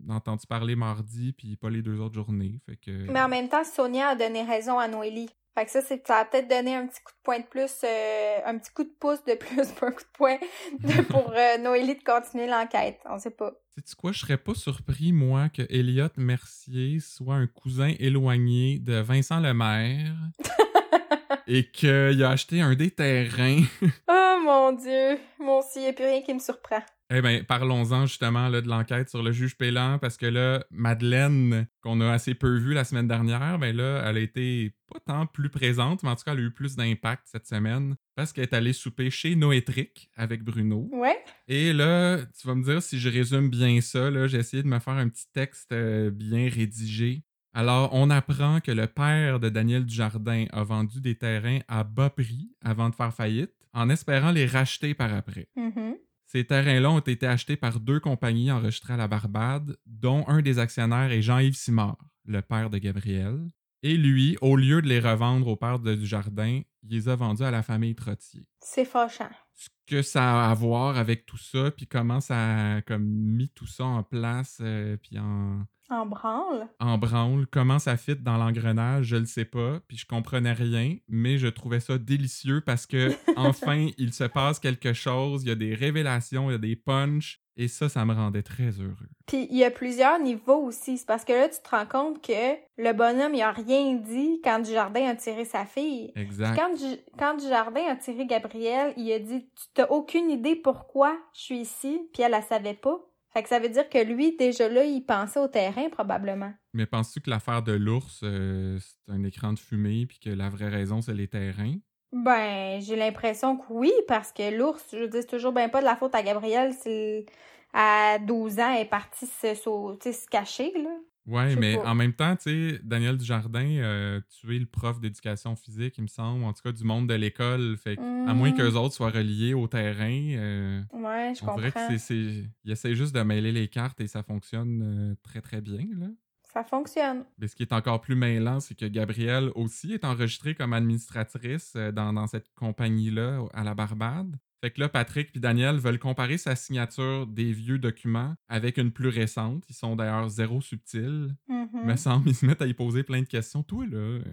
Speaker 1: a entendu parler mardi puis pas les deux autres journées. Fait que
Speaker 2: Mais en même temps, Sonia a donné raison à Noélie. Fait que ça, c'est, ça a peut-être donné un petit coup de poing de plus, euh, un petit coup de pouce de plus, pas un coup de poing, de- pour euh, Noélie de continuer l'enquête. On sait pas.
Speaker 1: sais-tu quoi, je serais pas surpris moi que Elliot Mercier soit un cousin éloigné de Vincent Lemaire et qu'il a acheté un des terrains
Speaker 2: Oh mon dieu! Moi aussi, y a plus rien qui me surprend.
Speaker 1: Eh bien, parlons-en justement là, de l'enquête sur le juge Pélan, parce que là, Madeleine, qu'on a assez peu vue la semaine dernière, ben là, elle a été pas tant plus présente, mais en tout cas, elle a eu plus d'impact cette semaine, parce qu'elle est allée souper chez Noétric avec Bruno.
Speaker 2: Ouais?
Speaker 1: Et là, tu vas me dire si je résume bien ça, là, j'ai essayé de me faire un petit texte euh, bien rédigé. Alors, on apprend que le père de Daniel Dujardin a vendu des terrains à bas prix avant de faire faillite, en espérant les racheter par après.
Speaker 2: Mhm.
Speaker 1: Ces terrains-là ont été achetés par deux compagnies enregistrées à la Barbade, dont un des actionnaires est Jean-Yves Simard, le père de Gabriel. Et lui, au lieu de les revendre au père de Dujardin, il les a vendus à la famille Trottier.
Speaker 2: C'est fâchant.
Speaker 1: Ce que ça a à voir avec tout ça, puis comment ça a comme mis tout ça en place, euh, puis en,
Speaker 2: En branle?
Speaker 1: en branle, comment ça fit dans l'engrenage, je le sais pas, puis je comprenais rien, mais je trouvais ça délicieux parce que enfin il se passe quelque chose, il y a des révélations, il y a des punchs, et ça, ça me rendait très heureux.
Speaker 2: Puis il y a plusieurs niveaux aussi. C'est parce que là, tu te rends compte que le bonhomme, il a rien dit quand Dujardin a tiré sa fille. Puis
Speaker 1: Exact.
Speaker 2: quand, Du- quand Dujardin a tiré Gabriel, il a dit Tu t'as aucune idée pourquoi je suis ici, puis elle, la savait pas. Fait que ça veut dire que lui, déjà là, il pensait au terrain, probablement.
Speaker 1: Mais penses-tu que l'affaire de l'ours, euh, c'est un écran de fumée, puis que la vraie raison, c'est les terrains?
Speaker 2: Ben, j'ai l'impression que oui, parce que l'ours, je c'est toujours bien pas de la faute à Gabriel. C'est à 12 ans, elle est partie se, sais, se cacher, là.
Speaker 1: Ouais, mais
Speaker 2: pas.
Speaker 1: en même temps, tu sais, Daniel Dujardin a tué le prof d'éducation physique, il me semble, en tout cas du monde de l'école. Fait à moins
Speaker 2: Mhm.
Speaker 1: qu'eux autres soient reliés au terrain, euh,
Speaker 2: Ouais, je
Speaker 1: on dirait que
Speaker 2: comprends.
Speaker 1: c'est, c'est- il essaie juste de mêler les cartes et ça fonctionne euh, très très bien. Là.
Speaker 2: Ça fonctionne.
Speaker 1: Mais ce qui est encore plus mêlant, c'est que Gabrielle aussi est enregistrée comme administratrice euh, dans, dans cette compagnie-là à la Barbade. Fait que là, Patrick et Daniel veulent comparer sa signature des vieux documents avec une plus récente. Ils sont d'ailleurs zéro subtils.
Speaker 2: Mhm.
Speaker 1: Me semble, ils se mettent à y poser plein de questions. Toi, là, euh,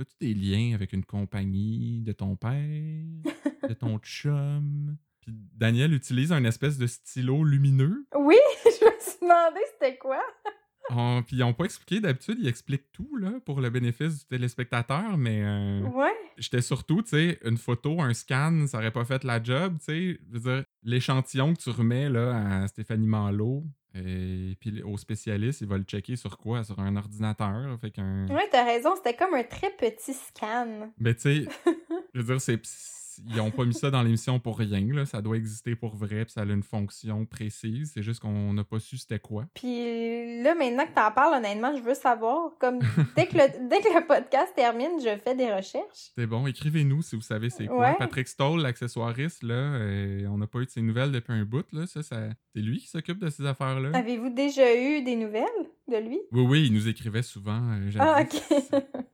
Speaker 1: as-tu des liens avec une compagnie de ton père, de ton chum? Puis Daniel utilise un espèce de stylo lumineux.
Speaker 2: Oui, je me suis demandé c'était quoi.
Speaker 1: On- puis ils n'ont pas expliqué. D'habitude, ils expliquent tout là, pour le bénéfice du téléspectateur, mais euh,
Speaker 2: Ouais.
Speaker 1: j'étais surtout, tu sais, une photo, un scan, ça aurait pas fait la job, tu sais. Je veux dire, l'échantillon que tu remets là, à Stéphanie Malo, et puis au spécialiste, il va le checker sur quoi? Sur un ordinateur. Fait qu'un.
Speaker 2: Ouais, t'as raison, c'était comme un très petit scan.
Speaker 1: Mais tu sais, je veux dire, c'est. Ils ont pas mis ça dans l'émission pour rien. Là. Ça doit exister pour vrai, puis ça a une fonction précise. C'est juste qu'on n'a pas su c'était quoi.
Speaker 2: Puis là, maintenant que t'en parles, honnêtement, je veux savoir. Comme dès que le, dès que le podcast termine, je fais des recherches.
Speaker 1: C'est bon, écrivez-nous si vous savez c'est quoi.
Speaker 2: Ouais.
Speaker 1: Patrick Stoll, l'accessoiriste, là, euh, on n'a pas eu de ses nouvelles depuis un bout. Là. Ça, ça... C'est lui qui s'occupe de ces affaires-là.
Speaker 2: Avez-vous déjà eu des nouvelles de lui?
Speaker 1: Oui, oui, il nous écrivait souvent. euh,
Speaker 2: Ah, ok.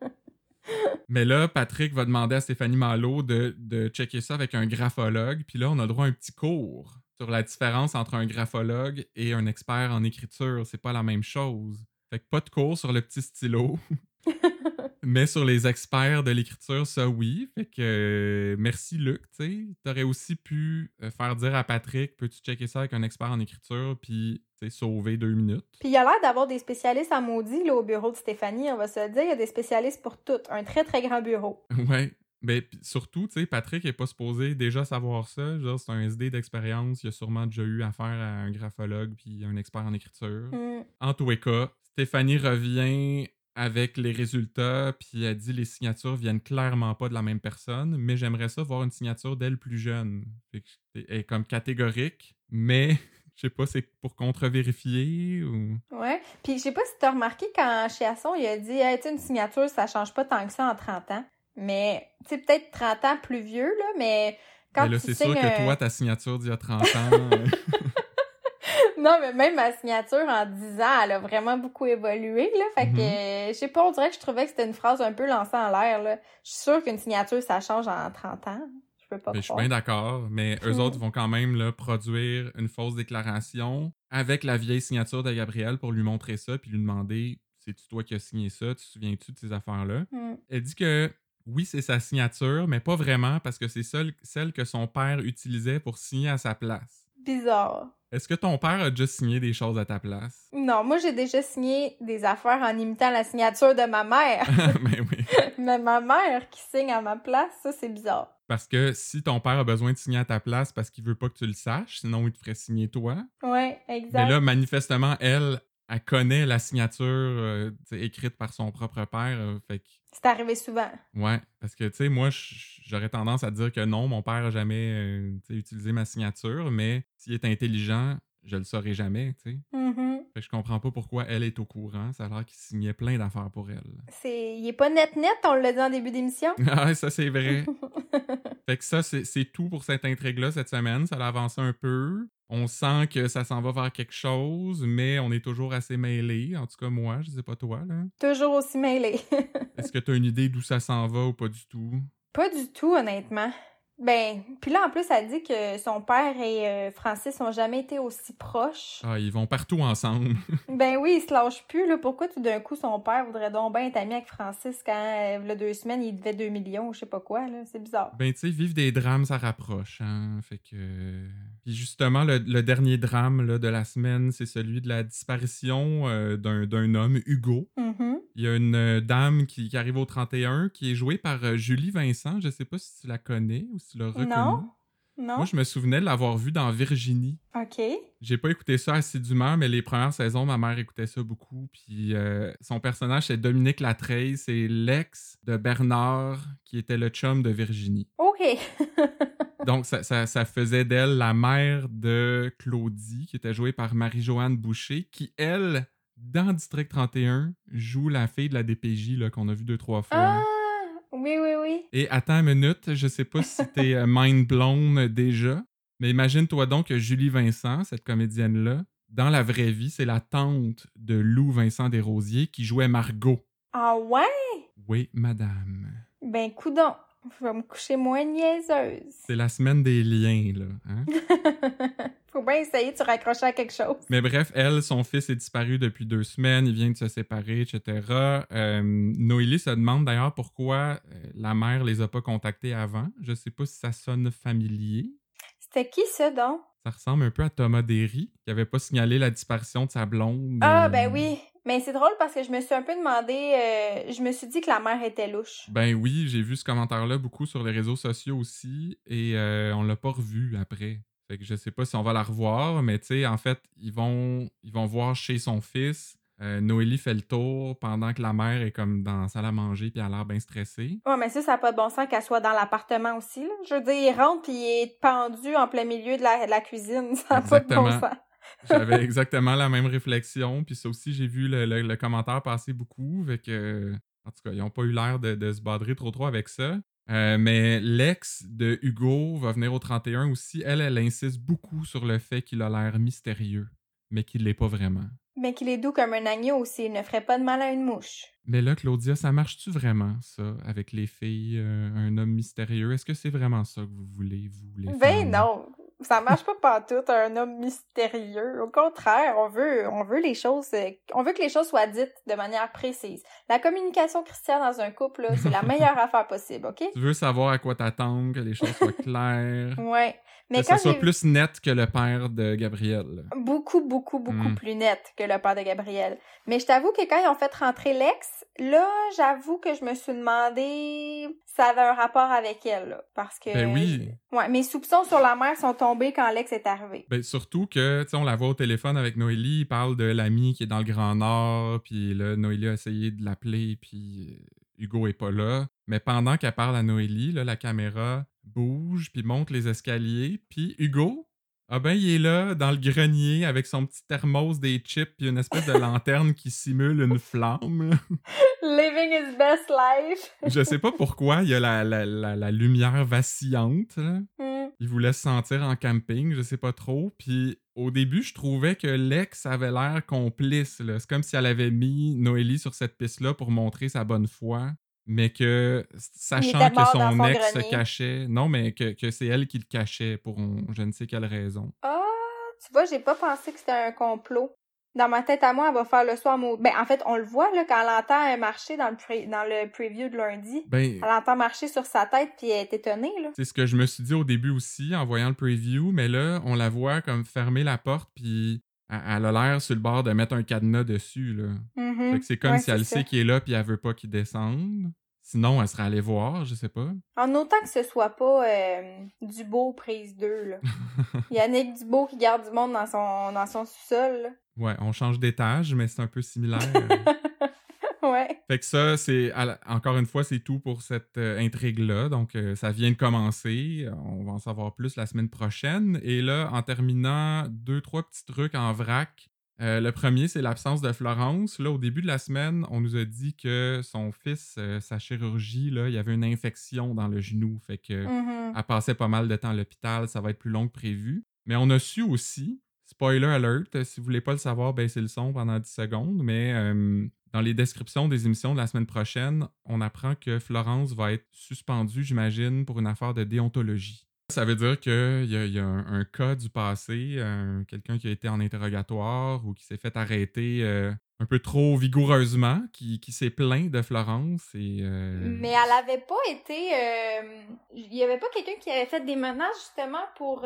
Speaker 1: Mais là, Patrick va demander à Stéphanie Malo de, de checker ça avec un graphologue. Puis là, on a droit à un petit cours sur la différence entre un graphologue et un expert en écriture. C'est pas la même chose. Fait que pas de cours sur le petit stylo. Mais sur les experts de l'écriture, ça oui. Fait que euh, merci Luc, tu sais. T'aurais aussi pu euh, faire dire à Patrick, peux-tu checker ça avec un expert en écriture, puis sauver deux minutes.
Speaker 2: Puis il y a l'air d'avoir des spécialistes à maudit là, au bureau de Stéphanie, on va se le dire. Il y a des spécialistes pour tout. Un très, très grand bureau.
Speaker 1: Ouais. Mais pis surtout, tu sais, Patrick est pas supposé déjà savoir ça. Genre, c'est un SD d'expérience. Il a sûrement déjà eu affaire à un graphologue puis un expert en écriture.
Speaker 2: Hmm.
Speaker 1: En tous les cas, Stéphanie revient avec les résultats, puis elle dit les signatures viennent clairement pas de la même personne, mais j'aimerais ça voir une signature d'elle plus jeune. Elle est comme catégorique, mais je sais pas, c'est pour contre-vérifier ou?
Speaker 2: Ouais. Puis je sais pas si t'as remarqué quand Chiasson, il a dit hey, une signature, ça change pas tant que ça en 30 ans. Mais, tu sais, peut-être 30 ans plus vieux, là, mais quand
Speaker 1: mais là, c'est sûr que
Speaker 2: un-
Speaker 1: toi, ta signature d'il y a 30 ans. euh,
Speaker 2: Non, mais même ma signature en 10 ans, elle a vraiment beaucoup évolué, là. Fait que,
Speaker 1: Mhm.
Speaker 2: je sais pas, on dirait que je trouvais que c'était une phrase un peu lancée en l'air, là. Je suis sûre qu'une signature, ça change en 30 ans. Je peux pas
Speaker 1: Ben, je suis bien d'accord, mais eux autres vont quand même là, produire une fausse déclaration avec la vieille signature de Gabriel pour lui montrer ça puis lui demander c'est-tu toi qui as signé ça, tu te souviens-tu de ces affaires-là?
Speaker 2: Hmm.
Speaker 1: Elle dit que oui, c'est sa signature, mais pas vraiment parce que c'est seul- celle que son père utilisait pour signer à sa place.
Speaker 2: Bizarre.
Speaker 1: Est-ce que ton père a déjà signé des choses à ta place?
Speaker 2: Non, moi, j'ai déjà signé des affaires en imitant la signature de ma mère.
Speaker 1: ben oui.
Speaker 2: mais ma mère qui signe à ma place, ça, c'est bizarre.
Speaker 1: Parce que si ton père a besoin de signer à ta place parce qu'il veut pas que tu le saches, sinon il te ferait signer toi,
Speaker 2: Ouais, exact.
Speaker 1: Mais là, manifestement, elle, elle connaît la signature euh, écrite par son propre père. euh, fait que,
Speaker 2: C'est arrivé souvent.
Speaker 1: ouais, parce que, tu sais, moi, j'aurais tendance à dire que non, mon père a jamais euh, utilisé ma signature, mais s'il est intelligent, je le saurais jamais, tu sais.
Speaker 2: Mhm.
Speaker 1: Fait que je comprends pas pourquoi elle est au courant. Ça a l'air qu'il signait plein d'affaires pour elle.
Speaker 2: C'est... Il est pas net-net, on l'a dit en début d'émission.
Speaker 1: ah, ça, c'est vrai. Fait que ça, c'est tout pour cette intrigue-là cette semaine. Ça a avancé un peu. On sent que ça s'en va vers quelque chose, mais on est toujours assez mêlés. En tout cas, moi, je sais pas toi, là.
Speaker 2: Toujours aussi mêlé.
Speaker 1: Est-ce que tu as une idée d'où ça s'en va ou pas du tout?
Speaker 2: pas du tout, honnêtement. Ben, puis là, en plus, elle dit que son père et euh, Francis ont jamais été aussi proches.
Speaker 1: Ah, ils vont partout ensemble.
Speaker 2: Ben oui, ils se lâchent plus, là. Pourquoi tout d'un coup, son père voudrait donc bien être ami avec Francis quand, euh, il y a deux semaines, il devait 2 millions ou je sais pas quoi, là? C'est bizarre.
Speaker 1: ben, tu sais, vivre des drames, ça rapproche, hein. Fait que. Puis justement, le, le dernier drame là, de la semaine, c'est celui de la disparition euh, d'un d'un homme, Hugo.
Speaker 2: Mhm.
Speaker 1: Il y a une euh, dame qui, qui arrive au 31 qui est jouée par Julie Vincent. Je sais pas si tu la connais ou si tu l'as reconnue.
Speaker 2: Non. Non?
Speaker 1: Moi, je me souvenais de l'avoir vue dans Virginie.
Speaker 2: OK.
Speaker 1: J'ai pas écouté ça assidûment, mais les premières saisons, ma mère écoutait ça beaucoup. Puis euh, son personnage, c'est Dominique Latreille. C'est l'ex de Bernard, qui était le chum de Virginie.
Speaker 2: OK.
Speaker 1: Donc, ça, ça- ça faisait d'elle la mère de Claudie, qui était jouée par Marie-Joanne Boucher, qui, elle, dans District 31, joue la fille de la DPJ là, qu'on a vu deux, trois fois.
Speaker 2: Ah! Oui, oui, oui.
Speaker 1: Et attends une minute, je sais pas si t'es euh, mind blown déjà, mais imagine-toi donc que Julie Vincent, cette comédienne-là, dans la vraie vie, c'est la tante de Lou Vincent Desrosiers qui jouait Margot.
Speaker 2: Ah ouais?
Speaker 1: Oui, madame.
Speaker 2: Ben, coudon. Je vais me coucher moins niaiseuse.
Speaker 1: C'est la semaine des liens, là. Hein?
Speaker 2: Faut bien essayer de se raccrocher à quelque chose.
Speaker 1: Mais bref, elle, son fils est disparu depuis deux semaines, il vient de se séparer, etc. Euh, Noélie se demande d'ailleurs pourquoi euh, la mère les a pas contactés avant. Je sais pas si ça sonne familier.
Speaker 2: C'était qui ça, donc?
Speaker 1: Ça ressemble un peu à Thomas Derry, qui avait pas signalé la disparition de sa blonde.
Speaker 2: Ah,
Speaker 1: Euh,
Speaker 2: ben oui. Mais c'est drôle parce que je me suis un peu demandé... euh, je me suis dit que la mère était louche.
Speaker 1: Ben oui, j'ai vu ce commentaire-là beaucoup sur les réseaux sociaux aussi, et euh, on l'a pas revu après. Fait que je sais pas si on va la revoir, mais tu sais, en fait, ils vont, ils vont voir chez son fils Euh, Noélie fait le tour pendant que la mère est comme dans la salle à manger puis elle a l'air bien stressée.
Speaker 2: Ouais, mais ça, ça n'a pas de bon sens qu'elle soit dans l'appartement aussi. Là. Je veux dire, il rentre puis il est pendu en plein milieu de la, de la cuisine. Ça n'a pas de bon sens.
Speaker 1: J'avais exactement la même réflexion. Puis ça aussi, j'ai vu le, le- le commentaire passer beaucoup. Fait que, en tout cas, ils n'ont pas eu l'air de, de se badrer trop trop avec ça. Euh, mais l'ex de Hugo va venir au 31 aussi. Elle, elle insiste beaucoup sur le fait qu'il a l'air mystérieux, mais qu'il l'est pas vraiment.
Speaker 2: Mais qu'il est doux comme un agneau aussi. Il ne ferait pas de mal à une mouche.
Speaker 1: Mais là, Claudia, ça marche-tu vraiment, ça, avec les filles, euh, un homme mystérieux? Est-ce que c'est vraiment ça que vous voulez, vous, les
Speaker 2: Ben
Speaker 1: femmes?
Speaker 2: non, ça marche pas pantoute un homme mystérieux. Au contraire, on veut, on veut les choses, euh, on veut que les choses soient dites de manière précise. La communication chrétienne dans un couple, c'est la meilleure affaire possible, ok?
Speaker 1: Tu veux savoir à quoi t'attendre, que les choses soient claires,
Speaker 2: Ouais. Mais
Speaker 1: que
Speaker 2: quand
Speaker 1: ça soit plus net que le père de Gabriel.
Speaker 2: beaucoup, beaucoup, beaucoup
Speaker 1: Mm.
Speaker 2: plus net que le père de Gabriel. Mais je t'avoue que quand ils ont fait rentrer l'ex, là, j'avoue que je me suis demandé si ça avait un rapport avec elle, là, parce que.
Speaker 1: Ben oui.
Speaker 2: Ouais, mes soupçons sur la mère sont tombés quand l'ex est arrivé.
Speaker 1: Ben, surtout que, tu sais, on la voit au téléphone avec Noélie, il parle de l'ami qui est dans le Grand Nord, puis là, Noélie a essayé de l'appeler, puis Hugo est pas là. Mais pendant qu'elle parle à Noélie, là, la caméra bouge, puis monte les escaliers, puis Hugo, ah ben, il est là, dans le grenier, avec son petit thermos des chips, puis une espèce de lanterne qui simule une flamme.
Speaker 2: Living his best life.
Speaker 1: Je sais pas pourquoi, il y a la, la, la, la lumière vacillante, là.
Speaker 2: Mm.
Speaker 1: Il vous laisse sentir en camping, je sais pas trop. Puis au début, je trouvais que l'ex avait l'air complice. C'est comme si elle avait mis Noélie sur cette piste-là pour montrer sa bonne foi. Mais que, sachant que son
Speaker 2: son
Speaker 1: ex se cachait, non, mais que, que c'est elle qui le cachait pour on- je ne sais quelle raison.
Speaker 2: Ah, tu vois, j'ai pas pensé que c'était un complot. Dans ma tête à moi, elle va faire le soir mot. Ben, en fait, on le voit, là, quand elle entend marcher dans le, dans le preview de lundi.
Speaker 1: Ben,
Speaker 2: Elle entend marcher sur sa tête, puis elle est étonnée,
Speaker 1: c'est ce que je me suis dit au début aussi en voyant le preview, mais là, on la voit comme fermer la porte, puis elle a l'air sur le bord de mettre un cadenas dessus, là.
Speaker 2: Mhm.
Speaker 1: Fait que c'est comme
Speaker 2: Ouais,
Speaker 1: si elle sait qu'il est là puis elle veut pas qu'il descende. Sinon, elle serait allée voir, je sais pas.
Speaker 2: En autant que ce soit pas euh, Dubo prise 2, là. Yannick Dubo qui garde du monde dans son, dans son sous-sol.
Speaker 1: Ouais, on change d'étage, mais c'est un peu similaire.
Speaker 2: Ouais.
Speaker 1: fait que ça, c'est encore une fois, c'est tout pour cette euh, intrigue-là. Donc, euh, ça vient de commencer. On va en savoir plus la semaine prochaine. Et là, en terminant, deux, trois petits trucs en vrac. Euh, le premier, c'est l'absence de Florence. Là, au début de la semaine, on nous a dit que son fils, euh, sa chirurgie, là, il y avait une infection dans le genou. Fait que
Speaker 2: Mhm.
Speaker 1: Elle passait pas mal de temps à l'hôpital, ça va être plus long que prévu. Mais on a su aussi, spoiler alert, si vous voulez pas le savoir, baissez le son pendant 10 secondes, mais euh, dans les descriptions des émissions de la semaine prochaine, on apprend que Florence va être suspendue, j'imagine, pour une affaire de déontologie. Ça veut dire qu'il y a, un, cas du passé, euh, quelqu'un qui a été en interrogatoire ou qui s'est fait arrêter euh, un peu trop vigoureusement, qui, s'est plaint de Florence et... euh,
Speaker 2: Mais elle avait pas été. Il y avait pas quelqu'un qui avait fait des menaces justement pour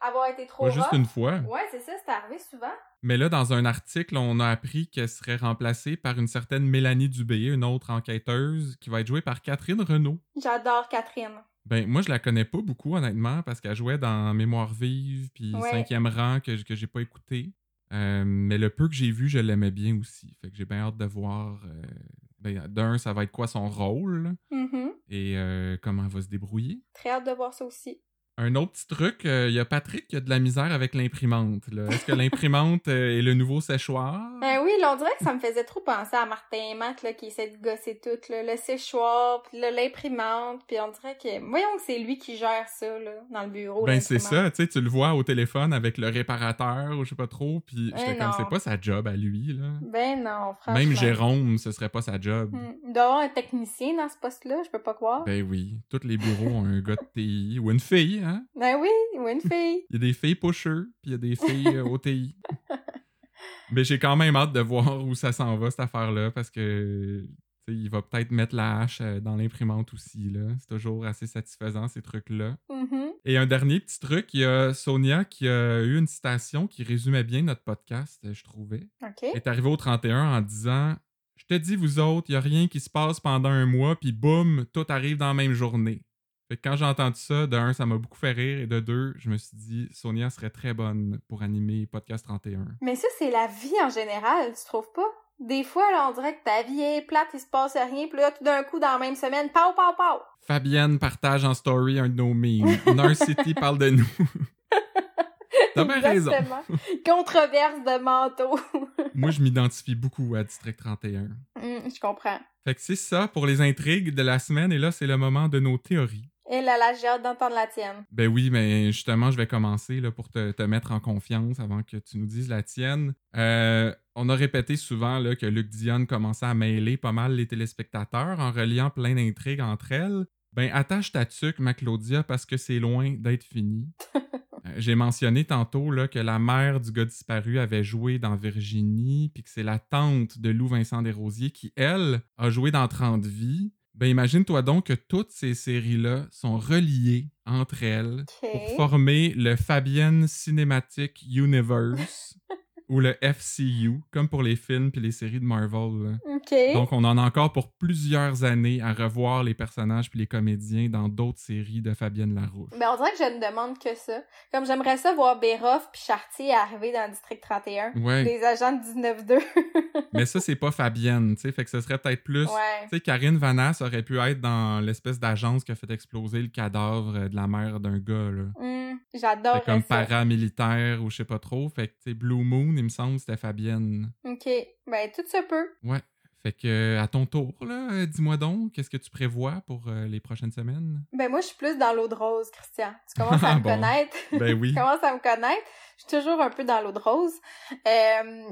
Speaker 2: avoir été trop
Speaker 1: pas juste
Speaker 2: rough?
Speaker 1: une fois.
Speaker 2: Ouais, c'est ça, c'est arrivé souvent.
Speaker 1: Mais là, dans un article, on a appris qu'elle serait remplacée par une certaine Mélanie Dubé, une autre enquêteuse, qui va être jouée par Catherine Renaud.
Speaker 2: J'adore Catherine.
Speaker 1: Ben, moi, je la connais pas beaucoup, honnêtement, parce qu'elle jouait dans Mémoire vive, puis
Speaker 2: Ouais.
Speaker 1: Cinquième rang, que, que j'ai pas écouté. Euh, mais le peu que j'ai vu, je l'aimais bien aussi. Fait que j'ai bien hâte de voir. euh, ben, D'un, ça va être quoi son rôle
Speaker 2: Mhm.
Speaker 1: et euh, comment elle va se débrouiller.
Speaker 2: Très hâte de voir ça aussi.
Speaker 1: Un autre petit truc, il y a Patrick qui a de la misère avec l'imprimante. Est-ce que l'imprimante euh, est le nouveau séchoir?
Speaker 2: Ben oui, là, on dirait que ça me faisait trop penser à Martin et Matt, là, qui essaie de gosser tout, là, le séchoir, puis l'imprimante, puis on dirait que... Voyons que c'est lui qui gère ça, là, dans le bureau,
Speaker 1: Ben c'est ça, tu sais, tu le vois au téléphone avec le réparateur ou je sais pas trop, puis
Speaker 2: Eh
Speaker 1: j'étais comme, c'est pas sa job à lui, là.
Speaker 2: Ben non, franchement.
Speaker 1: Même Jérôme, ce serait pas sa job.
Speaker 2: Hmm. Il doit y avoir un technicien dans ce poste-là, je peux pas croire.
Speaker 1: Ben oui, tous les bureaux ont un gars de TI ou une fille, hein?
Speaker 2: Ben oui, ou une fille.
Speaker 1: Il y a des filles pushers, puis il y a des filles euh, au TI. Mais j'ai quand même hâte de voir où ça s'en va, cette affaire-là, parce que, il va peut-être mettre la hache euh, dans l'imprimante aussi. C'est toujours assez satisfaisant, ces trucs-là.
Speaker 2: Mhm.
Speaker 1: Et un dernier petit truc, il y a Sonia qui a eu une citation qui résumait bien notre podcast, je trouvais.
Speaker 2: OK.
Speaker 1: est arrivée au 31 en disant Je te dis, vous autres, il n'y a rien qui se passe pendant un mois, puis boum, tout arrive dans la même journée. Fait que quand j'ai entendu ça, de un, ça m'a beaucoup fait rire, et de deux, je me suis dit, Sonia serait très bonne pour animer Podcast 31.
Speaker 2: Mais ça, c'est la vie en général, tu trouves pas? Des fois, là, on dirait que ta vie est plate, il se passe rien, puis là, tout d'un coup, dans la même semaine, pau, pau, pau!
Speaker 1: Fabienne partage en story un de nos memes. City parle de nous. T'as bien raison.
Speaker 2: Controverse de manteau.
Speaker 1: Moi, je m'identifie beaucoup à District 31.
Speaker 2: Hum, je comprends.
Speaker 1: Fait que c'est ça pour les intrigues de la semaine, et là, c'est le moment de nos théories.
Speaker 2: Et là, là, j'ai hâte d'entendre la tienne.
Speaker 1: Ben oui, mais justement, je vais commencer là, pour te, mettre en confiance avant que tu nous dises la tienne. Euh, on a répété souvent là, que Luc Dion commençait à mêler pas mal les téléspectateurs en reliant plein d'intrigues entre elles. Ben, attache ta tuque, ma Claudia, parce que c'est loin d'être fini. Euh, j'ai mentionné tantôt là, que la mère du gars disparu avait joué dans Virginie, puis que c'est la tante de Lou Vincent Desrosiers qui, elle, a joué dans 30 vies. Ben imagine-toi donc que toutes ces séries-là sont reliées entre elles pour former le Fabienne Cinematic Universe ou le FCU, comme pour les films et les séries de Marvel. Donc, on en a encore pour plusieurs années à revoir les personnages puis les comédiens dans d'autres séries de Fabienne Larouche.
Speaker 2: Mais on dirait que je ne demande que ça. Comme j'aimerais ça voir Béroff puis Chartier arriver dans le District 31. Les agents de 19-2.
Speaker 1: Mais ça, c'est pas Fabienne, tu sais. Fait que ce serait peut-être plus... Tu sais, Karine Vanasse aurait pu être dans l'espèce d'agence qui a fait exploser le cadavre de la mère d'un gars, là.
Speaker 2: Hum, j'adore
Speaker 1: comme paramilitaire ou je sais pas trop. Fait que, tu sais, Blue Moon, il me semble, c'était Fabienne.
Speaker 2: OK. Ben, tout se peut.
Speaker 1: Ouais. Fait que, à ton tour, là, euh, dis-moi donc, qu'est-ce que tu prévois pour euh, les prochaines semaines?
Speaker 2: Ben, moi, je suis plus dans l'eau de rose, Christian. Tu commences à me connaître.
Speaker 1: Ben oui.
Speaker 2: tu commences à me connaître. Je suis toujours un peu dans l'eau de rose. Euh,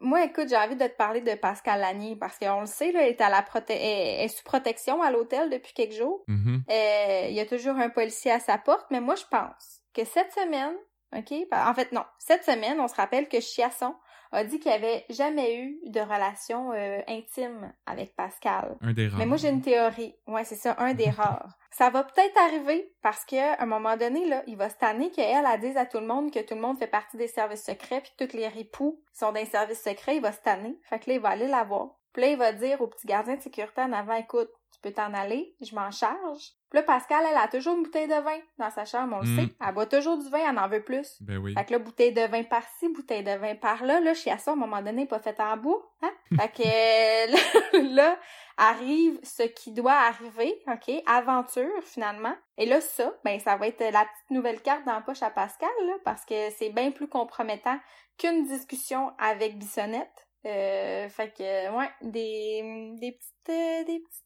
Speaker 2: moi, écoute, j'ai envie de te parler de Pascal Lanier parce qu'on le sait, là, elle est, à la prote... est sous protection à l'hôtel depuis quelques jours.
Speaker 1: Mm-hmm.
Speaker 2: Il y a toujours un policier à sa porte, mais moi, je pense que cette semaine, OK? En fait, non. Cette semaine, on se rappelle que Chiasson a dit qu'il avait jamais eu de relation euh, intime avec Pascal.
Speaker 1: Un des rares.
Speaker 2: Mais moi, j'ai une théorie. Ouais, c'est ça, un des rares. Ça va peut-être arriver parce qu'à un moment donné, là, il va se tanner qu'elle, elle dise à tout le monde que tout le monde fait partie des services secrets puis que tous les ripoux sont des services secrets. Il va se tanner. Fait que là, il va aller la voir. Puis là, il va dire au petit gardien de sécurité en avant, écoute, tu peux t'en aller, je m'en charge. Puis là, Pascal, elle a toujours une bouteille de vin dans sa chambre, on le sait. Mm. Elle boit toujours du vin, elle en veut plus.
Speaker 1: Ben oui.
Speaker 2: Fait que là, bouteille de vin par-ci, bouteille de vin par-là. Là, chez ça, à un moment donné, pas fait en bois. Hein? fait que là, arrive ce qui doit arriver, OK? Aventure, finalement. Et là, ça, ben, ça va être la petite nouvelle carte dans la poche à Pascal, là, parce que c'est bien plus compromettant qu'une discussion avec Bissonnette. Euh, fait que, ouais, des, des petites, euh, des petites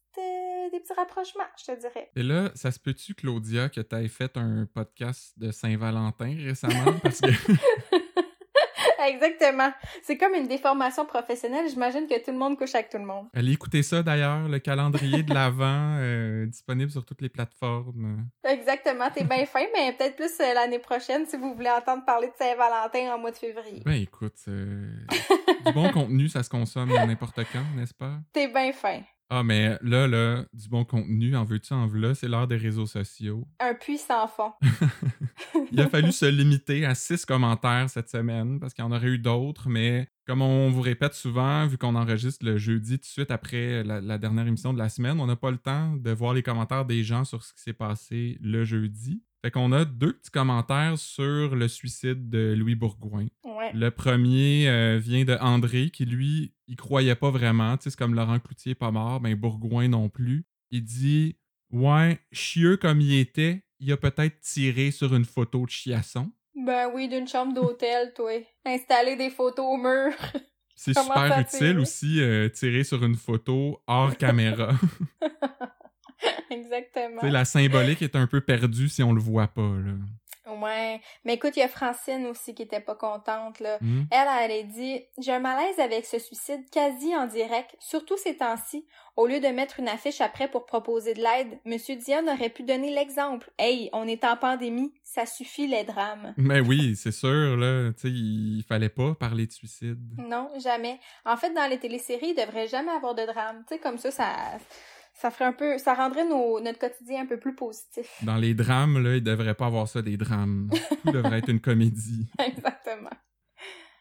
Speaker 2: des petits rapprochements, je te dirais.
Speaker 1: Et là, ça se peut-tu, Claudia, que tu aies fait un podcast de Saint-Valentin récemment? Parce que...
Speaker 2: Exactement. C'est comme une déformation professionnelle. J'imagine que tout le monde couche avec tout le monde.
Speaker 1: Allez écouter ça d'ailleurs, le calendrier de l'Avent euh, disponible sur toutes les plateformes.
Speaker 2: Exactement. T'es bien fin, mais peut-être plus euh, l'année prochaine si vous voulez entendre parler de Saint-Valentin en mois de février.
Speaker 1: Ben écoute, euh, du bon contenu, ça se consomme n'importe quand, n'est-ce pas?
Speaker 2: T'es bien fin.
Speaker 1: Ah, mais là, là, du bon contenu, en veux-tu, en veux c'est l'heure des réseaux sociaux.
Speaker 2: Un puissant fond.
Speaker 1: Il a fallu se limiter à six commentaires cette semaine parce qu'il y en aurait eu d'autres, mais comme on vous répète souvent, vu qu'on enregistre le jeudi tout de suite après la, dernière émission de la semaine, on n'a pas le temps de voir les commentaires des gens sur ce qui s'est passé le jeudi. Fait qu'on a deux petits commentaires sur le suicide de Louis Bourgoin. Le premier euh, vient de André qui, lui, il croyait pas vraiment. Tu sais, c'est comme Laurent Cloutier pas mort, mais Bourgoin non plus. Il dit Ouais, chieux comme il était, il a peut-être tiré sur une photo de chiasson.
Speaker 2: Ben oui, d'une chambre d'hôtel, toi. Installer des photos au mur.
Speaker 1: C'est super utile aussi, euh, tirer sur une photo hors caméra.
Speaker 2: Exactement.
Speaker 1: la symbolique est un peu perdue si on le voit pas, là.
Speaker 2: Ouais. Mais écoute, il y a Francine aussi qui était pas contente, là.
Speaker 1: Hmm.
Speaker 2: Elle, elle a dit J'ai un malaise avec ce suicide quasi en direct, surtout ces temps-ci. Au lieu de mettre une affiche après pour proposer de l'aide, Monsieur Dion aurait pu donner l'exemple. Hey, on est en pandémie, ça suffit les drames.
Speaker 1: Mais oui, c'est sûr, là. Tu sais, il fallait pas parler de suicide.
Speaker 2: Non, jamais. En fait, dans les téléséries, il devrait jamais avoir de drame. Tu sais, comme ça, ça ça ferait un peu, ça rendrait notre quotidien un peu plus positif.
Speaker 1: Dans les drames, là, il devrait pas avoir ça des drames. Tout devrait être une comédie.
Speaker 2: Exactement.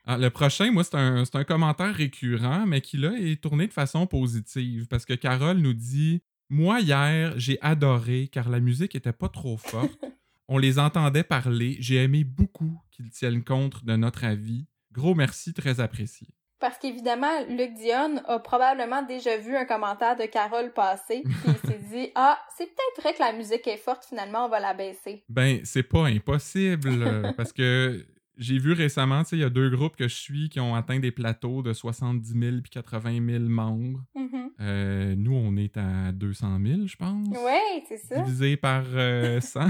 Speaker 1: Ah, le prochain, moi, c'est un, un, commentaire récurrent, mais qui là est tourné de façon positive parce que Carole nous dit Moi, hier, j'ai adoré car la musique était pas trop forte. On les entendait parler. J'ai aimé beaucoup qu'ils tiennent compte de notre avis. Gros merci, très apprécié.
Speaker 2: Parce qu'évidemment, Luc Dion a probablement déjà vu un commentaire de Carole passer, puis il s'est dit Ah, c'est peut-être vrai que la musique est forte, finalement, on va la baisser.
Speaker 1: Ben, c'est pas impossible, euh, parce que j'ai vu récemment, tu sais, il y a deux groupes que je suis qui ont atteint des plateaux de 70 000 puis 80 000 membres.
Speaker 2: Mhm.
Speaker 1: Euh, nous, on est à 200 000, je pense.
Speaker 2: Ouais, c'est ça.
Speaker 1: Divisé par euh, 100.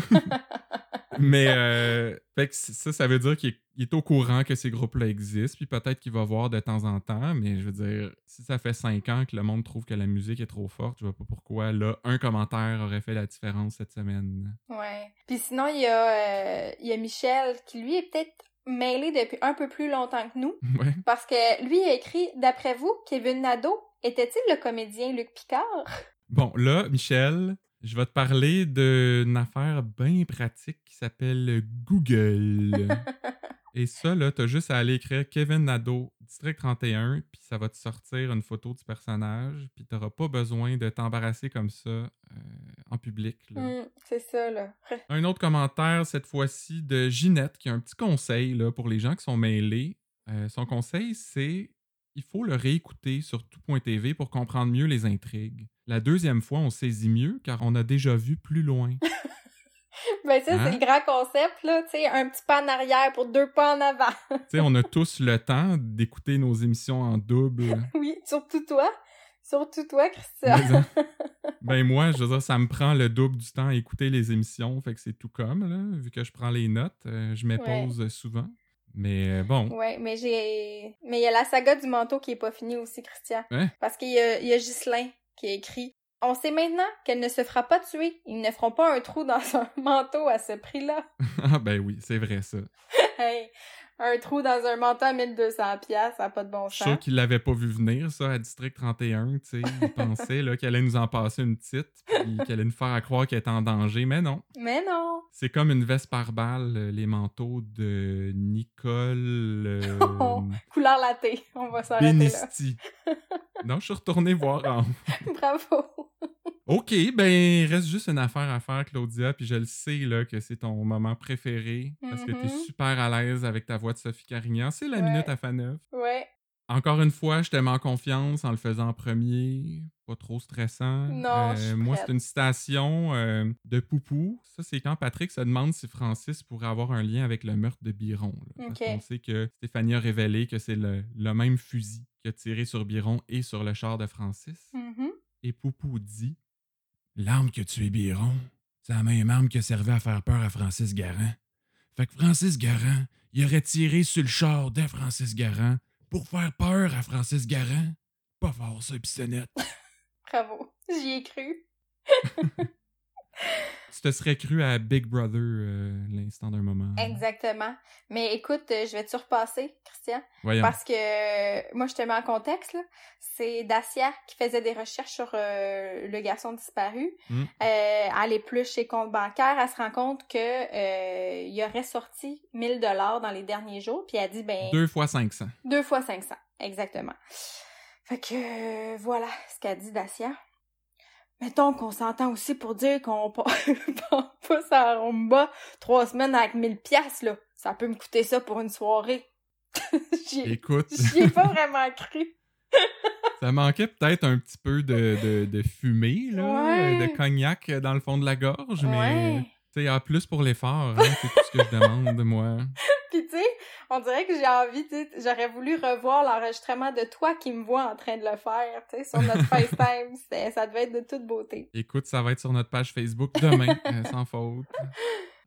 Speaker 1: Mais euh, fait que ça, ça veut dire qu'il est, il est au courant que ces groupes-là existent, puis peut-être qu'il va voir de temps en temps, mais je veux dire, si ça fait cinq ans que le monde trouve que la musique est trop forte, je vois pas pourquoi, là, un commentaire aurait fait la différence cette semaine.
Speaker 2: Ouais. Puis sinon, il y, a, euh, il y a Michel qui, lui, est peut-être mêlé depuis un peu plus longtemps que nous,
Speaker 1: Ouais.
Speaker 2: parce que lui a écrit « D'après vous, Kevin Nadeau était-il le comédien Luc Picard?
Speaker 1: Bon, là, Michel, je vais te parler d'une affaire bien pratique qui s'appelle Google. Et ça, là, t'as juste à aller écrire Kevin Nadeau, District 31, puis ça va te sortir une photo du personnage, puis t'auras pas besoin de t'embarrasser comme ça euh, en public.
Speaker 2: Hum, c'est ça, là.
Speaker 1: Un autre commentaire, cette fois-ci, de Ginette, qui a un petit conseil là, pour les gens qui sont mêlés. Euh, son conseil, c'est il faut le réécouter sur tout.tv pour comprendre mieux les intrigues. La deuxième fois, on saisit mieux car on a déjà vu plus loin.
Speaker 2: Ben ça,
Speaker 1: Hein?
Speaker 2: c'est le grand concept, là, tu sais, un petit pas en arrière pour deux pas en avant.
Speaker 1: tu sais, on a tous le temps d'écouter nos émissions en double.
Speaker 2: oui, surtout toi. Surtout toi, Christian.
Speaker 1: Euh, ben moi, je veux dire, ça me prend le double du temps à écouter les émissions, fait que c'est tout comme, là, vu que je prends les notes, euh, je m'épose souvent. Mais euh, bon,
Speaker 2: Ouais, mais j'ai... Mais il y a la saga du manteau qui est pas finie aussi, Christian.
Speaker 1: Hein?
Speaker 2: Parce qu'il y a, il y a Ghislain qui a écrit « On sait maintenant qu'elle ne se fera pas tuer. Ils ne feront pas un trou dans son manteau à ce prix-là.
Speaker 1: ah ben oui, c'est vrai ça.
Speaker 2: hey, un trou dans un manteau à 1200 piastres, ça n'a pas de bon
Speaker 1: Je suis
Speaker 2: sens.
Speaker 1: sûr qu'il l'avait pas vu venir, ça, à District 31, tu sais. Il pensait là, qu'elle allait nous en passer une petite, puis qu'elle allait nous faire à croire qu'elle était en danger, mais non.
Speaker 2: Mais non!
Speaker 1: C'est comme une veste par balle, euh, les manteaux de Nicole euh,
Speaker 2: Oh, Couleur latée, on va s'arrêter là.
Speaker 1: Non, je suis retourné voir en...
Speaker 2: Bravo!
Speaker 1: OK, ben, il reste juste une affaire à faire, Claudia, puis je le sais, là, que c'est ton moment préféré, parce que t'es
Speaker 2: Mhm.
Speaker 1: super à l'aise avec ta voix de Sophie Carignan. C'est la
Speaker 2: Ouais.
Speaker 1: minute à Faneuf.
Speaker 2: Ouais.
Speaker 1: Encore une fois, je te mets en confiance en le faisant en premier. Pas trop stressant.
Speaker 2: Non, je suis
Speaker 1: moi, c'est une citation euh, de Poupou. Ça, c'est quand Patrick se demande si Francis pourrait avoir un lien avec le meurtre de Biron. là. Parce
Speaker 2: Ok.
Speaker 1: qu'on sait que Stéphanie a révélé que c'est le, le même fusil qui a tiré sur Biron et sur le char de Francis.
Speaker 2: Mhm.
Speaker 1: Et Poupou dit L'arme que tu es Biron, c'est la même arme qui a servi à faire peur à Francis Garand. Fait que Francis Garand, il aurait tiré sur le char de Francis Garand pour faire peur à Francis Garand? Pas fort, ça, pistonnette.
Speaker 2: Bravo. J'y ai cru.
Speaker 1: Tu te serais cru à Big Brother euh, l'instant d'un moment.
Speaker 2: Exactement. Mais écoute, euh, je vais te repasser, Christian.
Speaker 1: Voyons.
Speaker 2: Parce que euh, moi, je te mets en contexte. C'est Dacia qui faisait des recherches sur euh, le garçon disparu.
Speaker 1: Mm.
Speaker 2: Elle épluche ses comptes bancaires. Elle se rend compte que il aurait sorti 1000 dollars dans les derniers jours. Puis elle dit, ben,
Speaker 1: Deux fois 500.
Speaker 2: deux fois 500. Exactement. Fait que voilà ce qu'a dit Dacia. Mettons qu'on s'entend aussi pour dire qu'on passe à Rumba trois semaines avec 1000 pièces là. Ça peut me coûter ça pour une soirée. J'y ai-
Speaker 1: Écoute,
Speaker 2: j'y ai pas vraiment cru.
Speaker 1: ça manquait peut-être un petit peu de, de, de fumée, là,
Speaker 2: Ouais.
Speaker 1: de cognac dans le fond de la gorge, mais
Speaker 2: Ouais.
Speaker 1: tu sais, plus pour l'effort, hein, c'est tout ce que je demande, moi.
Speaker 2: Puis tu sais, on dirait que j'ai envie, tu sais, j'aurais voulu revoir l'enregistrement de toi qui me vois en train de le faire, tu sais, sur notre FaceTime. Ça devait être de toute beauté.
Speaker 1: Écoute, ça va être sur notre page Facebook demain, euh, sans faute.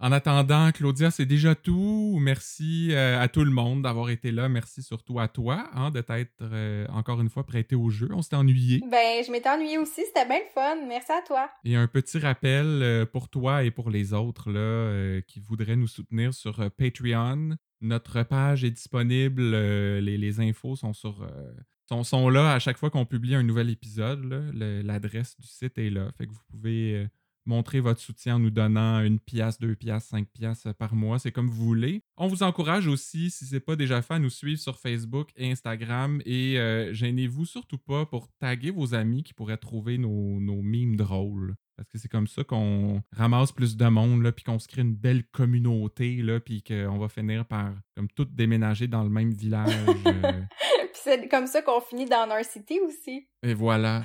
Speaker 1: En attendant, Claudia, c'est déjà tout. Merci euh, à tout le monde d'avoir été là. Merci surtout à toi hein, de t'être euh, encore une fois prêté au jeu. On s'était ennuyé.
Speaker 2: Ben, je m'étais ennuyée aussi, c'était bien le fun. Merci à toi.
Speaker 1: Et un petit rappel euh, pour toi et pour les autres là, qui voudraient nous soutenir sur Patreon. Notre page est disponible. euh, les, infos sont sur. euh, sont, là à chaque fois qu'on publie un nouvel épisode. L'adresse du site est là. Fait que vous pouvez euh, montrer votre soutien en nous donnant une pièce, deux pièces, cinq pièces par mois. C'est comme vous voulez. On vous encourage aussi, si c'est pas déjà fait, à nous suivre sur Facebook et Instagram. Et gênez-vous surtout pas pour taguer vos amis qui pourraient trouver nos, nos mimes drôles. Parce que c'est comme ça qu'on ramasse plus de monde, là, puis qu'on se crée une belle communauté, là, puis qu'on va finir par comme tout déménager dans le même village. Euh.
Speaker 2: puis c'est comme ça qu'on finit dans Our City aussi.
Speaker 1: Et voilà.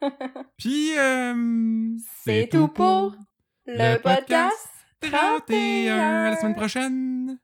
Speaker 1: puis euh,
Speaker 2: c'est tout, pour, le podcast 31. 31.
Speaker 1: À la semaine prochaine.